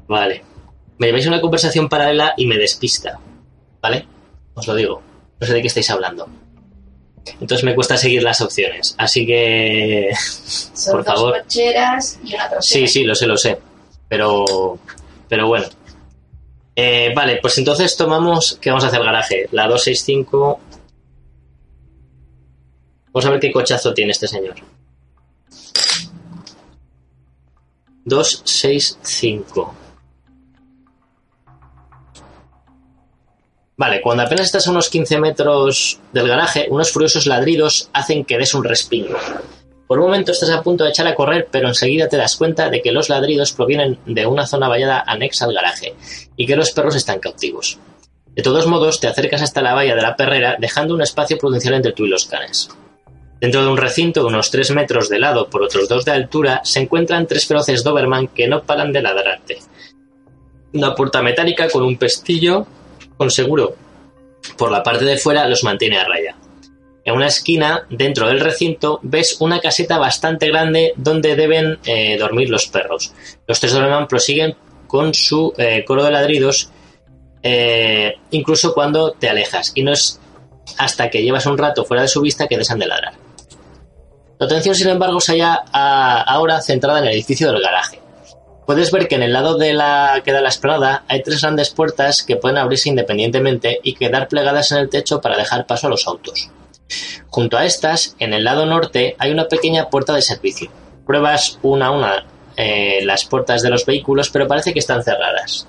vale. Me lleváis una conversación paralela y me despista. ¿Vale? Os lo digo. No sé de qué estáis hablando. Entonces me cuesta seguir las opciones. Así que. Son por favor. cocheras y una trasera. Sí, sí, lo sé, lo sé. Pero. Pero bueno. Eh, vale, pues entonces tomamos. ¿Qué vamos a hacer el garaje? La 265. Vamos a ver qué cochazo tiene este señor. 265. Vale, cuando apenas estás a unos 15 metros del garaje, unos furiosos ladridos hacen que des un respingo. Por un momento estás a punto de echar a correr, pero enseguida te das cuenta de que los ladridos provienen de una zona vallada anexa al garaje y que los perros están cautivos. De todos modos, te acercas hasta la valla de la perrera, dejando un espacio prudencial entre tú y los canes. Dentro de un recinto de unos 3 metros de lado por otros 2 de altura se encuentran tres feroces Doberman que no paran de ladrarte. Una puerta metálica con un pestillo con seguro por la parte de fuera los mantiene a raya. En una esquina, dentro del recinto, ves una caseta bastante grande donde deben eh, dormir los perros. Los tres Doberman prosiguen con su eh, coro de ladridos, eh, incluso cuando te alejas, y no es hasta que llevas un rato fuera de su vista que dejan de ladrar. La atención, sin embargo, se halla ahora centrada en el edificio del garaje. Puedes ver que en el lado de la que da la esplanada hay tres grandes puertas que pueden abrirse independientemente y quedar plegadas en el techo para dejar paso a los autos. Junto a estas, en el lado norte, hay una pequeña puerta de servicio. Pruebas una a una eh, las puertas de los vehículos, pero parece que están cerradas.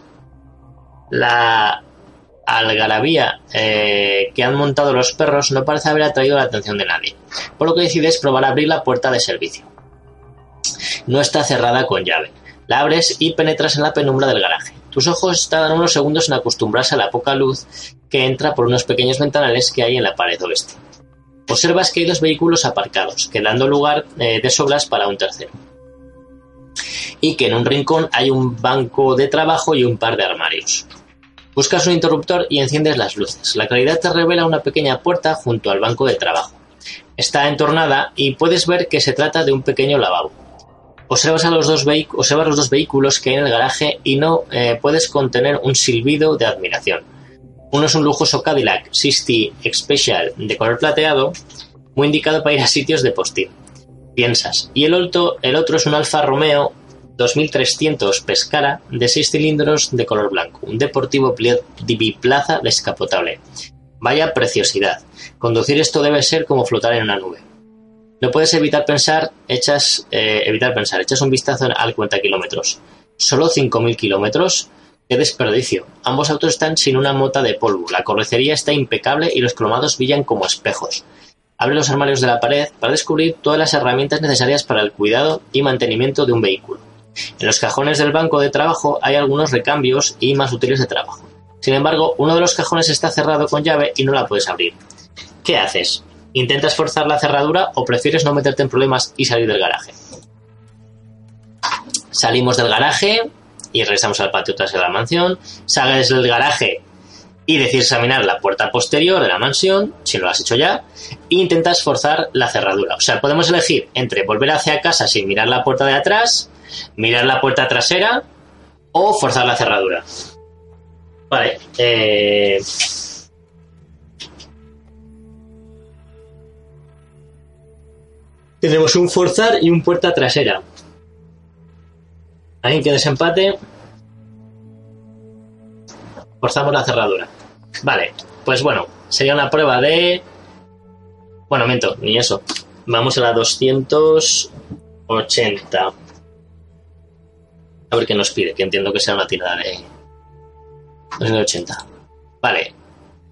La algarabía eh, que han montado los perros no parece haber atraído la atención de nadie, por lo que decides probar abrir la puerta de servicio. No está cerrada con llave. La abres y penetras en la penumbra del garaje. Tus ojos tardan unos segundos en acostumbrarse a la poca luz que entra por unos pequeños ventanales que hay en la pared oeste. Observas que hay dos vehículos aparcados, quedando lugar eh, de sobras para un tercero. Y que en un rincón hay un banco de trabajo y un par de armarios. Buscas un interruptor y enciendes las luces. La claridad te revela una pequeña puerta junto al banco de trabajo. Está entornada y puedes ver que se trata de un pequeño lavabo. Observas, a los, dos vehículos que hay en el garaje y no eh, puedes contener un silbido de admiración. Uno es un lujoso Cadillac 60 Special de color plateado, muy indicado para ir a sitios de postín. Piensas. Y el otro, el otro es un Alfa Romeo 2300 Pescara de 6 cilindros de color blanco, un deportivo biplaza descapotable. Vaya preciosidad. Conducir esto debe ser como flotar en una nube. No puedes evitar pensar, echas, eh, evitar pensar, echas un vistazo al cuenta kilómetros. Solo 5.000 kilómetros. ¡Qué desperdicio! Ambos autos están sin una mota de polvo. La correcería está impecable y los cromados brillan como espejos. Abre los armarios de la pared para descubrir todas las herramientas necesarias para el cuidado y mantenimiento de un vehículo. En los cajones del banco de trabajo hay algunos recambios y más útiles de trabajo. Sin embargo, uno de los cajones está cerrado con llave y no la puedes abrir. ¿Qué haces? ¿Intentas forzar la cerradura o prefieres no meterte en problemas y salir del garaje? Salimos del garaje y regresamos al patio tras de la mansión. Sales del garaje y decides examinar la puerta posterior de la mansión, si lo has hecho ya, e intentas forzar la cerradura. O sea, podemos elegir entre volver hacia casa sin mirar la puerta de atrás, mirar la puerta trasera o forzar la cerradura. Vale. Eh... Tenemos un forzar y un puerta trasera. Alguien que desempate. Forzamos la cerradura. Vale, pues bueno, sería una prueba de. Bueno, miento, ni eso. Vamos a la 280. A ver qué nos pide, que entiendo que sea una tirada de. 280. Vale.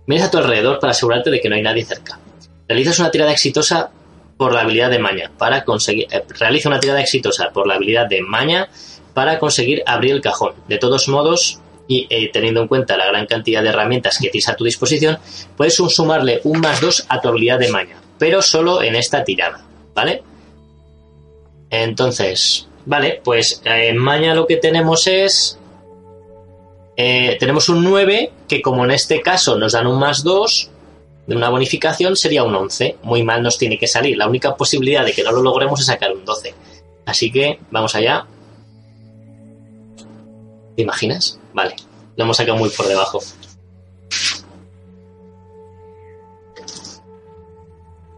Miras a tu alrededor para asegurarte de que no hay nadie cerca. Realizas una tirada exitosa por la habilidad de maña para conseguir. Eh, realiza una tirada exitosa por la habilidad de maña para conseguir abrir el cajón. De todos modos, y eh, teniendo en cuenta la gran cantidad de herramientas que tienes a tu disposición, puedes sumarle un más dos a tu habilidad de maña, pero solo en esta tirada, ¿vale? Entonces, vale, pues eh, en maña lo que tenemos es... Tenemos un 9 que como en este caso nos dan un más 2 de una bonificación sería un 11. Muy mal nos tiene que salir. La única posibilidad de que no lo logremos es sacar un 12. Así que vamos allá. ¿Te imaginas? Vale, lo hemos sacado muy por debajo.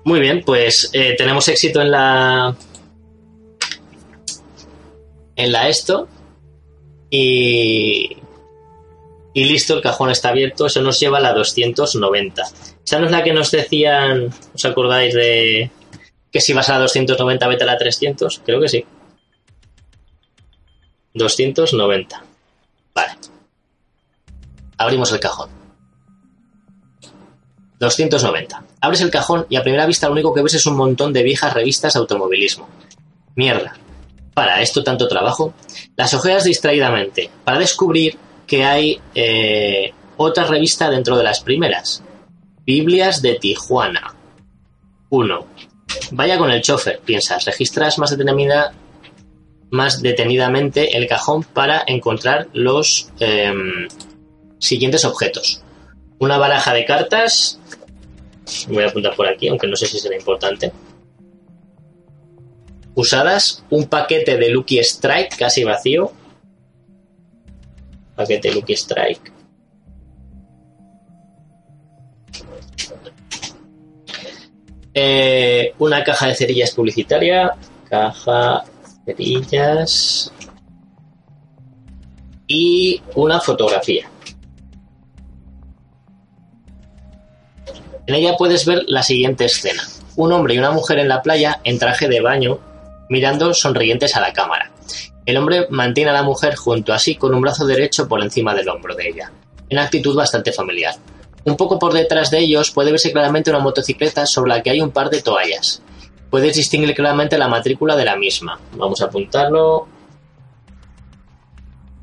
Muy bien, pues eh, tenemos éxito en la. En la esto. Y. Y listo, el cajón está abierto. Eso nos lleva a la 290. Esa no es la que nos decían. ¿Os acordáis de que si vas a la 290 vete a la 300? Creo que sí. 290. Vale. Abrimos el cajón. 290. Abres el cajón y a primera vista lo único que ves es un montón de viejas revistas de automovilismo. Mierda. Para esto tanto trabajo. Las ojeas distraídamente para descubrir que hay eh, otra revista dentro de las primeras. Biblias de Tijuana. 1. Vaya con el chofer, piensas. Registras más detenida, más detenidamente el cajón para encontrar los em, siguientes objetos. Una baraja de cartas. Voy a apuntar por aquí, aunque no sé si será importante. Usadas. Un paquete de Lucky Strike casi vacío. Paquete Lucky Strike. Eh, una caja de cerillas publicitaria. Caja cerillas. Y una fotografía. En ella puedes ver la siguiente escena. Un hombre y una mujer en la playa en traje de baño mirando sonrientes a la cámara. El hombre mantiene a la mujer junto a sí con un brazo derecho por encima del hombro de ella, en actitud bastante familiar. Un poco por detrás de ellos puede verse claramente una motocicleta sobre la que hay un par de toallas. Puedes distinguir claramente la matrícula de la misma. Vamos a apuntarlo.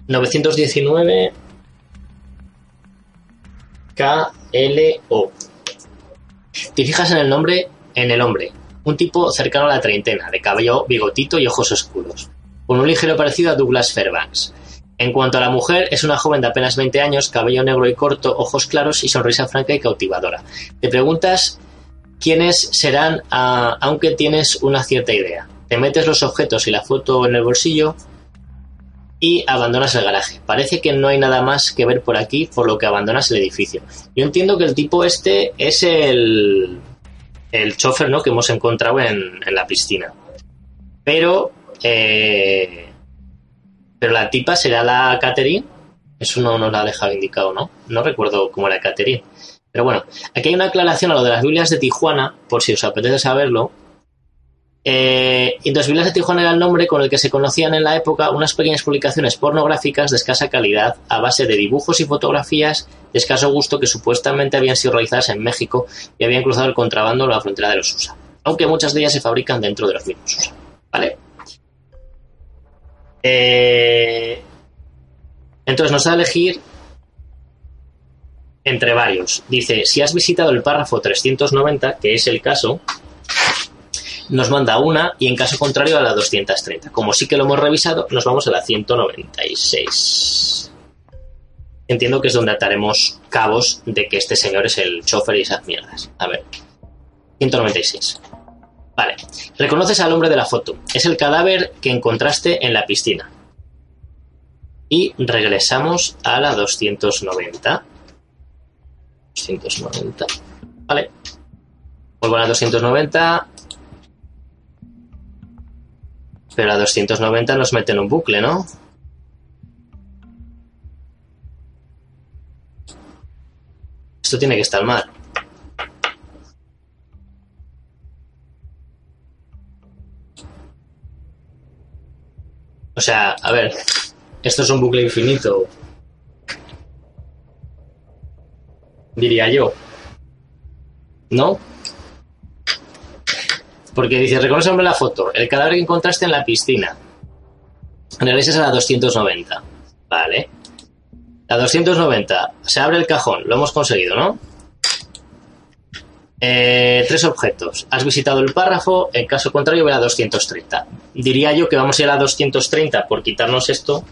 919 KLO. Te fijas en el nombre, en el hombre, un tipo cercano a la treintena, de cabello bigotito y ojos oscuros, con un ligero parecido a Douglas Fairbanks. En cuanto a la mujer, es una joven de apenas 20 años, cabello negro y corto, ojos claros y sonrisa franca y cautivadora. Te preguntas quiénes serán, ah, aunque tienes una cierta idea. Te metes los objetos y la foto en el bolsillo y abandonas el garaje. Parece que no hay nada más que ver por aquí, por lo que abandonas el edificio. Yo entiendo que el tipo este es el, el chofer ¿no? que hemos encontrado en, la piscina. Pero, eh, pero la tipa será la Catherine. Eso no nos la dejado indicado, ¿no? No recuerdo cómo era Catherine. Pero bueno, aquí hay una aclaración a lo de las Biblias de Tijuana, por si os apetece saberlo. Eh, y Dos Vilas de Tijuana era el nombre con el que se conocían en la época unas pequeñas publicaciones pornográficas de escasa calidad a base de dibujos y fotografías de escaso gusto que supuestamente habían sido realizadas en México y habían cruzado el contrabando en la frontera de los USA, aunque muchas de ellas se fabrican dentro de los mismos USA. ¿Vale? Eh, entonces nos da a elegir entre varios. Dice, si has visitado el párrafo 390, que es el caso, nos manda una y en caso contrario a la 230. Como sí que lo hemos revisado, nos vamos a la 196. Entiendo que es donde ataremos cabos de que este señor es el chofer y esas mierdas. A ver. 196. Vale. Reconoces al hombre de la foto. Es el cadáver que encontraste en la piscina. Y regresamos a la 290. 290. Vale. Vuelvo a la 290. Pero a 290 nos mete en un bucle, ¿no? Esto tiene que estar mal. O sea, a ver, esto es un bucle infinito. Diría yo. ¿No? Porque dice, reconoce hombre la foto, el cadáver que encontraste en la piscina. Regresas a la 290. Vale. La 290. Se abre el cajón. Lo hemos conseguido, ¿no? Eh, tres objetos. Has visitado el párrafo. En caso contrario, voy a la 230. Diría yo que vamos a ir a la 230 por quitarnos esto.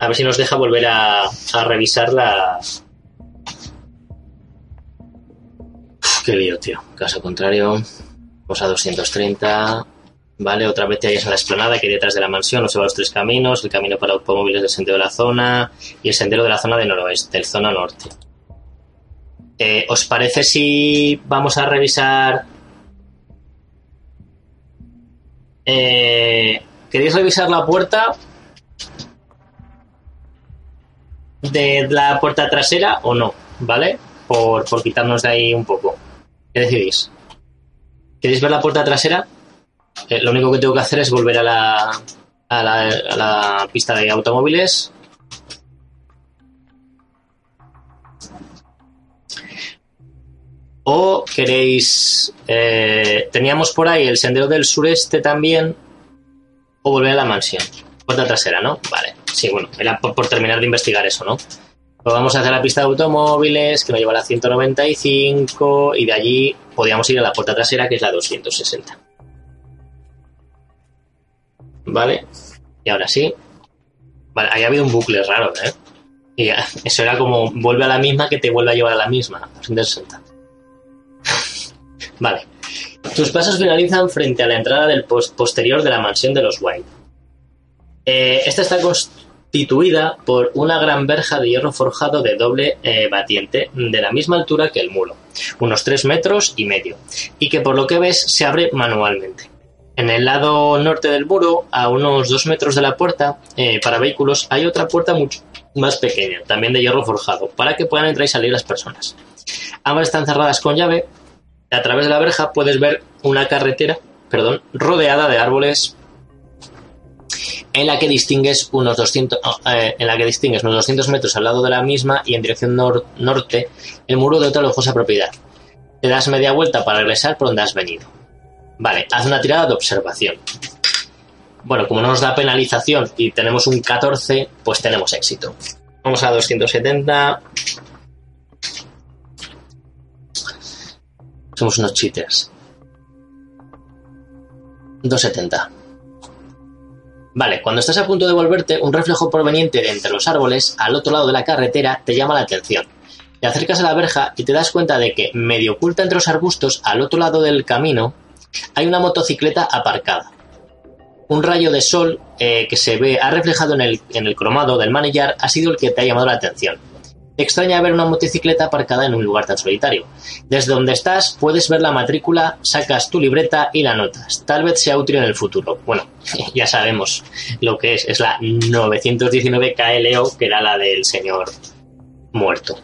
A ver si nos deja volver a, a revisar la... Uf, qué lío, tío. Caso contrario... Vamos a 230. Vale, otra vez te hallas en la explanada que hay detrás de la mansión, observa los tres caminos, el camino para automóviles del sendero de la zona y el sendero de la zona de noroeste, del zona norte. Eh, ¿Os parece si vamos a revisar... Eh, ¿Queréis revisar la puerta de la puerta trasera o no? ¿Vale? Por, por quitarnos de ahí un poco. ¿Qué decidís? ¿Queréis ver la puerta trasera? Eh, lo único que tengo que hacer es volver a la, a la, a la pista de automóviles. O queréis... eh, teníamos por ahí el sendero del sureste también. O volver a la mansión. Puerta trasera, ¿no? Vale. Sí, bueno, era por, terminar de investigar eso, ¿no? Pues vamos a hacer la pista de automóviles, que nos lleva a la 195, y de allí podíamos ir a la puerta trasera, que es la 260. Vale, y ahora sí. Vale, ahí ha habido un bucle raro, ¿eh? Y eso era como vuelve a la misma que te vuelve a llevar a la misma. 260. Vale. Tus pasos finalizan frente a la entrada del pos- posterior de la mansión de los White. Eh, esta está constituida por una gran verja de hierro forjado de doble eh, batiente de la misma altura que el muro, unos 3 metros y medio, y que por lo que ves se abre manualmente. En el lado norte del muro, a unos 2 metros de la puerta, eh, para vehículos, hay otra puerta mucho más pequeña, también de hierro forjado, para que puedan entrar y salir las personas. Ambas están cerradas con llave. A través de la verja puedes ver una carretera, perdón, rodeada de árboles en la que distingues unos 200 no, eh, en la que distingues unos 200 metros al lado de la misma y en dirección nor- norte el muro de otra lujosa propiedad. Te das media vuelta para regresar por donde has venido. Vale, haz una tirada de observación. Bueno, como no nos da penalización y tenemos un 14, pues tenemos éxito. Vamos a 270. Somos unos cheaters. 270. Vale, cuando estás a punto de volverte, un reflejo proveniente de entre los árboles, al otro lado de la carretera, te llama la atención. Te acercas a la verja y te das cuenta de que, medio oculta entre los arbustos, al otro lado del camino, hay una motocicleta aparcada. Un rayo de sol eh, que se ve, ha reflejado en el, en el cromado del manillar, ha sido el que te ha llamado la atención. Extraña ver una motocicleta aparcada en un lugar tan solitario. Desde donde estás puedes ver la matrícula, sacas tu libreta y la notas. Tal vez sea útil en el futuro. Bueno, ya sabemos lo que es. Es la 919 KLO, que era la del señor muerto.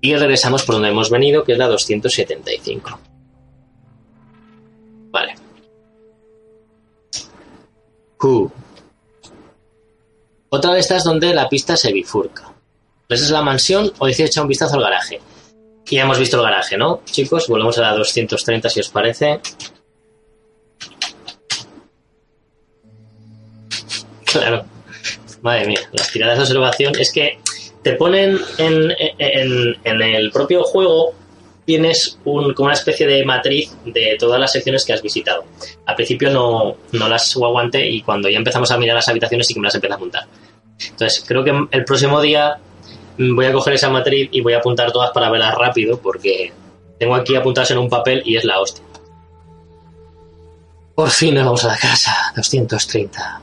Y regresamos por donde hemos venido, que es la 275. Vale. Otra de estas donde la pista se bifurca. Esa es la mansión o decide echar un vistazo al garaje. Y ya hemos visto el garaje, ¿no? Chicos, volvemos a la 230 si os parece. Claro. Madre mía, las tiradas de observación es que te ponen en, en- el propio juego tienes un, como una especie de matriz de todas las secciones que has visitado. Al principio no, no las aguanté y cuando ya empezamos a mirar las habitaciones sí que me las empieza a apuntar. Entonces creo que el próximo día voy a coger esa matriz y voy a apuntar todas para verlas rápido porque tengo aquí apuntadas en un papel y es la hostia. Por fin nos vamos a la casa, 230.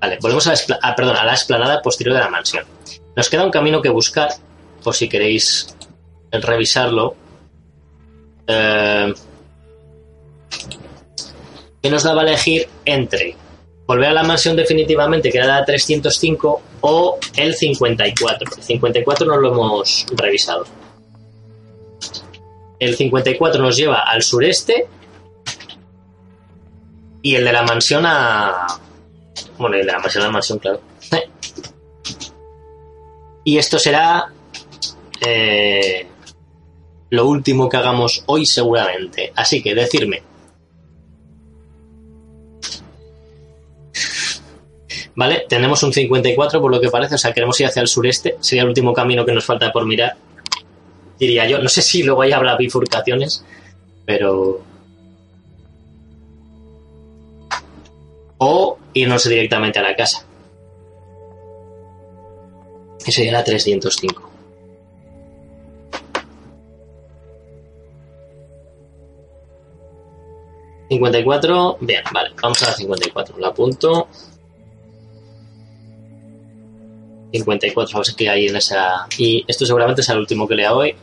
Vale, volvemos a la, ah, a la explanada posterior de la mansión. Nos queda un camino que buscar, por si queréis revisarlo. Eh, que nos daba elegir entre volver a la mansión definitivamente, que era la 305, o el 54. El 54 no lo hemos revisado. El 54 nos lleva al sureste y el de la mansión a... Bueno, el de la mansión a la mansión, claro. Y esto será eh, lo último que hagamos hoy seguramente. Así que decirme. Vale, tenemos un 54 por lo que parece, o sea, queremos ir hacia el sureste. Sería el último camino que nos falta por mirar. Diría yo, no sé si luego ahí habrá bifurcaciones, pero... O irnos directamente a la casa. Que sería la 305. ¿54? Bien, vale, vamos a la 54. La apunto. 54, vamos a ver qué hay en esa. Y esto seguramente será el último que lea hoy.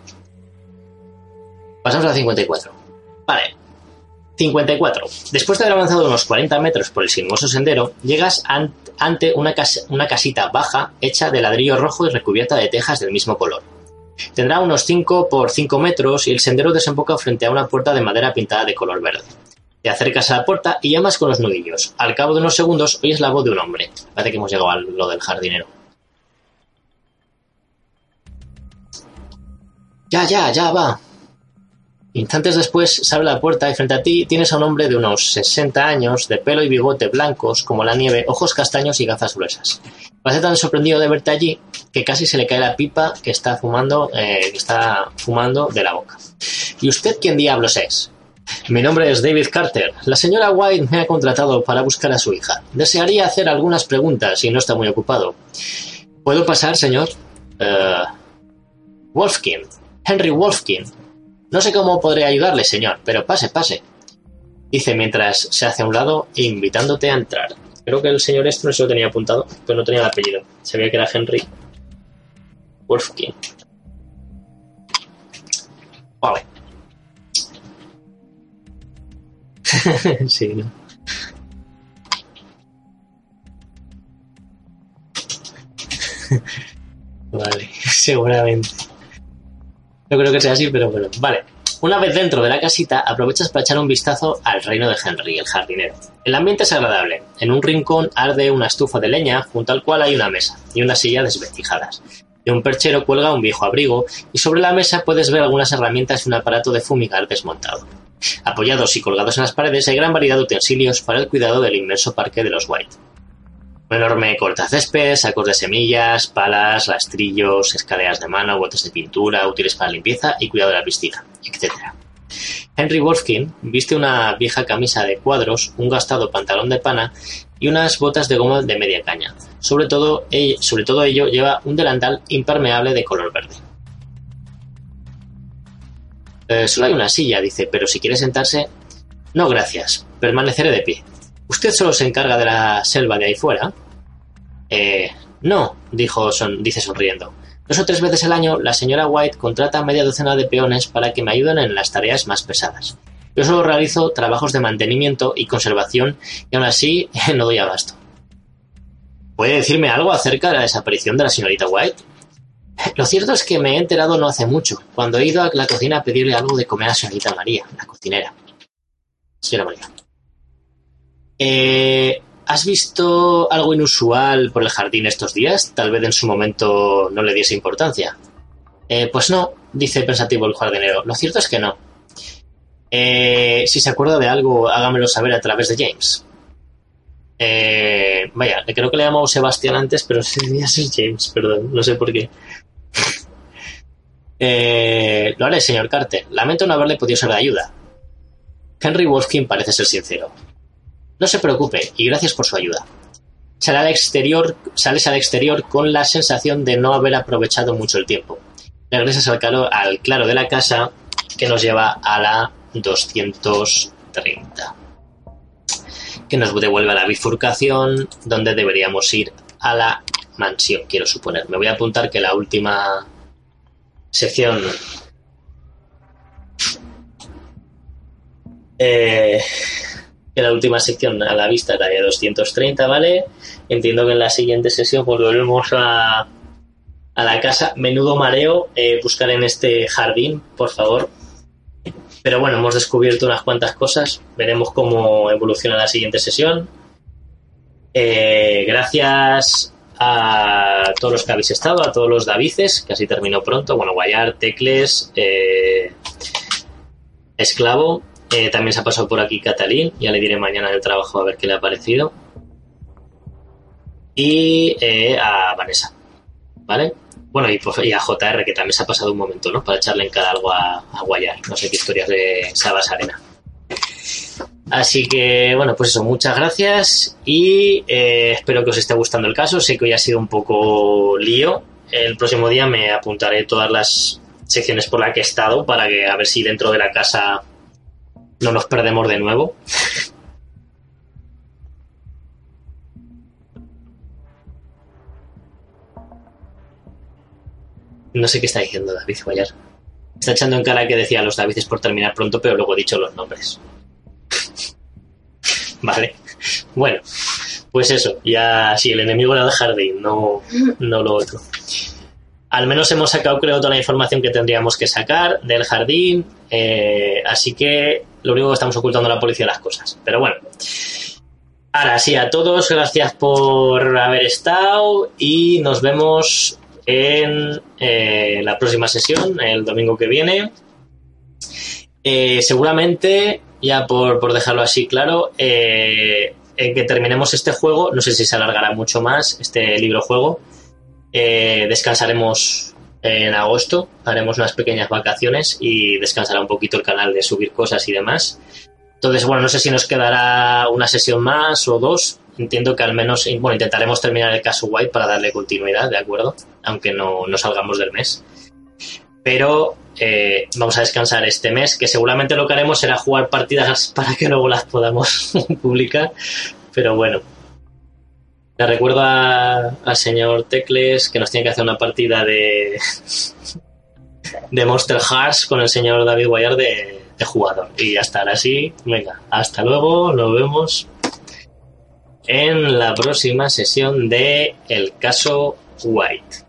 Pasamos a la 54. Vale. 54. Después de haber avanzado unos 40 metros por el sinuoso sendero, llegas an- ante una, cas- una casita baja hecha de ladrillo rojo y recubierta de tejas del mismo color. Tendrá unos 5 por 5 metros y el sendero desemboca frente a una puerta de madera pintada de color verde. Te acercas a la puerta y llamas con los nudillos. Al cabo de unos segundos oyes la voz de un hombre. Parece que hemos llegado a lo del jardinero. Ya, ya, ya va. Instantes después se abre la puerta y frente a ti tienes a un hombre de unos 60 años, de pelo y bigote blancos como la nieve, ojos castaños y gafas gruesas. Parece tan sorprendido de verte allí que casi se le cae la pipa que está fumando, eh, que está fumando de la boca. ¿Y usted quién diablos es? Mi nombre es David Carter. La señora White me ha contratado para buscar a su hija. Desearía hacer algunas preguntas si no está muy ocupado. ¿Puedo pasar, señor? Eh, Wolfkin. Henry Wolfkin. No sé cómo podré ayudarle, señor, pero pase, pase. Dice mientras se hace a un lado, invitándote a entrar. Creo que el señor este no se lo tenía apuntado, pero no tenía el apellido. Sabía que era Henry Wolfkin. Vale. sí, ¿no? vale, seguramente. No creo que sea así, pero bueno. Vale. Una vez dentro de la casita, aprovechas para echar un vistazo al reino de Henry, el jardinero. El ambiente es agradable. En un rincón arde una estufa de leña, junto al cual hay una mesa y una silla desventijadas. De un perchero cuelga un viejo abrigo y sobre la mesa puedes ver algunas herramientas y un aparato de fumigar desmontado. Apoyados y colgados en las paredes hay gran variedad de utensilios para el cuidado del inmenso parque de los White. Un enorme cortacésped, sacos de semillas, palas, rastrillos, escaleras de mano, botes de pintura, útiles para limpieza y cuidado de la piscina, etc. Henry Wolfkin viste una vieja camisa de cuadros, un gastado pantalón de pana y unas botas de goma de media caña. Sobre todo, ello lleva un delantal impermeable de color verde. "Eh, solo hay una silla, dice, pero si quiere sentarse... No, gracias. Permaneceré de pie. ¿Usted solo se encarga de la selva de ahí fuera? Eh, no, dijo son- dice sonriendo. Dos o tres veces al año, la señora White contrata media docena de peones para que me ayuden en las tareas más pesadas. Yo solo realizo trabajos de mantenimiento y conservación y aún así no doy abasto. ¿Puede decirme algo acerca de la desaparición de la señorita White? Lo cierto es que me he enterado no hace mucho, cuando he ido a la cocina a pedirle algo de comer a señorita María, la cocinera. Señora María. Eh, ¿has visto algo inusual por el jardín estos días? Tal vez en su momento no le diese importancia. Eh, pues no, dice pensativo el jardinero. Lo cierto es que no. Eh, si se acuerda de algo, hágamelo saber a través de James. Eh, vaya, creo que le llamado Sebastián antes, pero debía ser James, perdón, no sé por qué. Eh, lo haré, señor Carter. Lamento no haberle podido ser de ayuda. Henry Wolfkin parece ser sincero. No se preocupe y gracias por su ayuda. Sale al exterior, sales al exterior con la sensación de no haber aprovechado mucho el tiempo. Regresas al al claro de la casa que nos lleva a la 230. Que nos devuelve a la bifurcación donde deberíamos ir a la mansión, quiero suponer. Me voy a apuntar que la última sección eh, que la última sección a la vista de 230, ¿vale? Entiendo que en la siguiente sesión pues volvemos a, a la casa. Menudo mareo eh, buscar en este jardín, por favor. Pero bueno, hemos descubierto unas cuantas cosas. Veremos cómo evoluciona la siguiente sesión. Eh, gracias a todos los que habéis estado, a todos los Davices, que así terminó pronto. Bueno, Guayar, Tecles, eh, Esclavo. Eh, también se ha pasado por aquí Catalín, ya le diré mañana en el trabajo a ver qué le ha parecido. Y eh, a Vanessa, ¿vale? Bueno, y, pues, y, a JR, que también se ha pasado un momento, ¿no? Para echarle en cada algo a, Guayar. No sé qué historias de Sabas Arena. Así que, bueno, pues eso, muchas gracias y eh, espero que os esté gustando el caso. Sé que hoy ha sido un poco lío. El próximo día me apuntaré todas las secciones por las que he estado para que a ver si dentro de la casa no nos perdemos de nuevo. No sé qué está diciendo David Guayar. Está echando en cara que decía los Davides por terminar pronto, pero luego he dicho los nombres. vale. Bueno, pues eso, ya si el enemigo era el jardín, no, no lo otro. Al menos hemos sacado, creo, toda la información que tendríamos que sacar del jardín. Eh, así que lo único que estamos ocultando a la policía las cosas. Pero bueno. Ahora sí, a todos, gracias por haber estado y nos vemos en eh, la próxima sesión, el domingo que viene. Eh, seguramente, ya por, por, dejarlo así claro, en que terminemos este juego, no sé si se alargará mucho más este libro juego, descansaremos en agosto, haremos unas pequeñas vacaciones y descansará un poquito el canal de subir cosas y demás. Entonces, bueno, no sé si nos quedará una sesión más o dos. Entiendo que al menos, bueno, intentaremos terminar el caso White para darle continuidad, ¿de acuerdo? Aunque no, no salgamos del mes. Pero eh, vamos a descansar este mes, que seguramente lo que haremos será jugar partidas para que luego las podamos publicar. Pero bueno. Le recuerdo al señor Tecles que nos tiene que hacer una partida de, de Monster Hearts con el señor David Guayar de, de jugador. Y ya estará así. Venga, hasta luego, nos vemos en la próxima sesión de El caso White.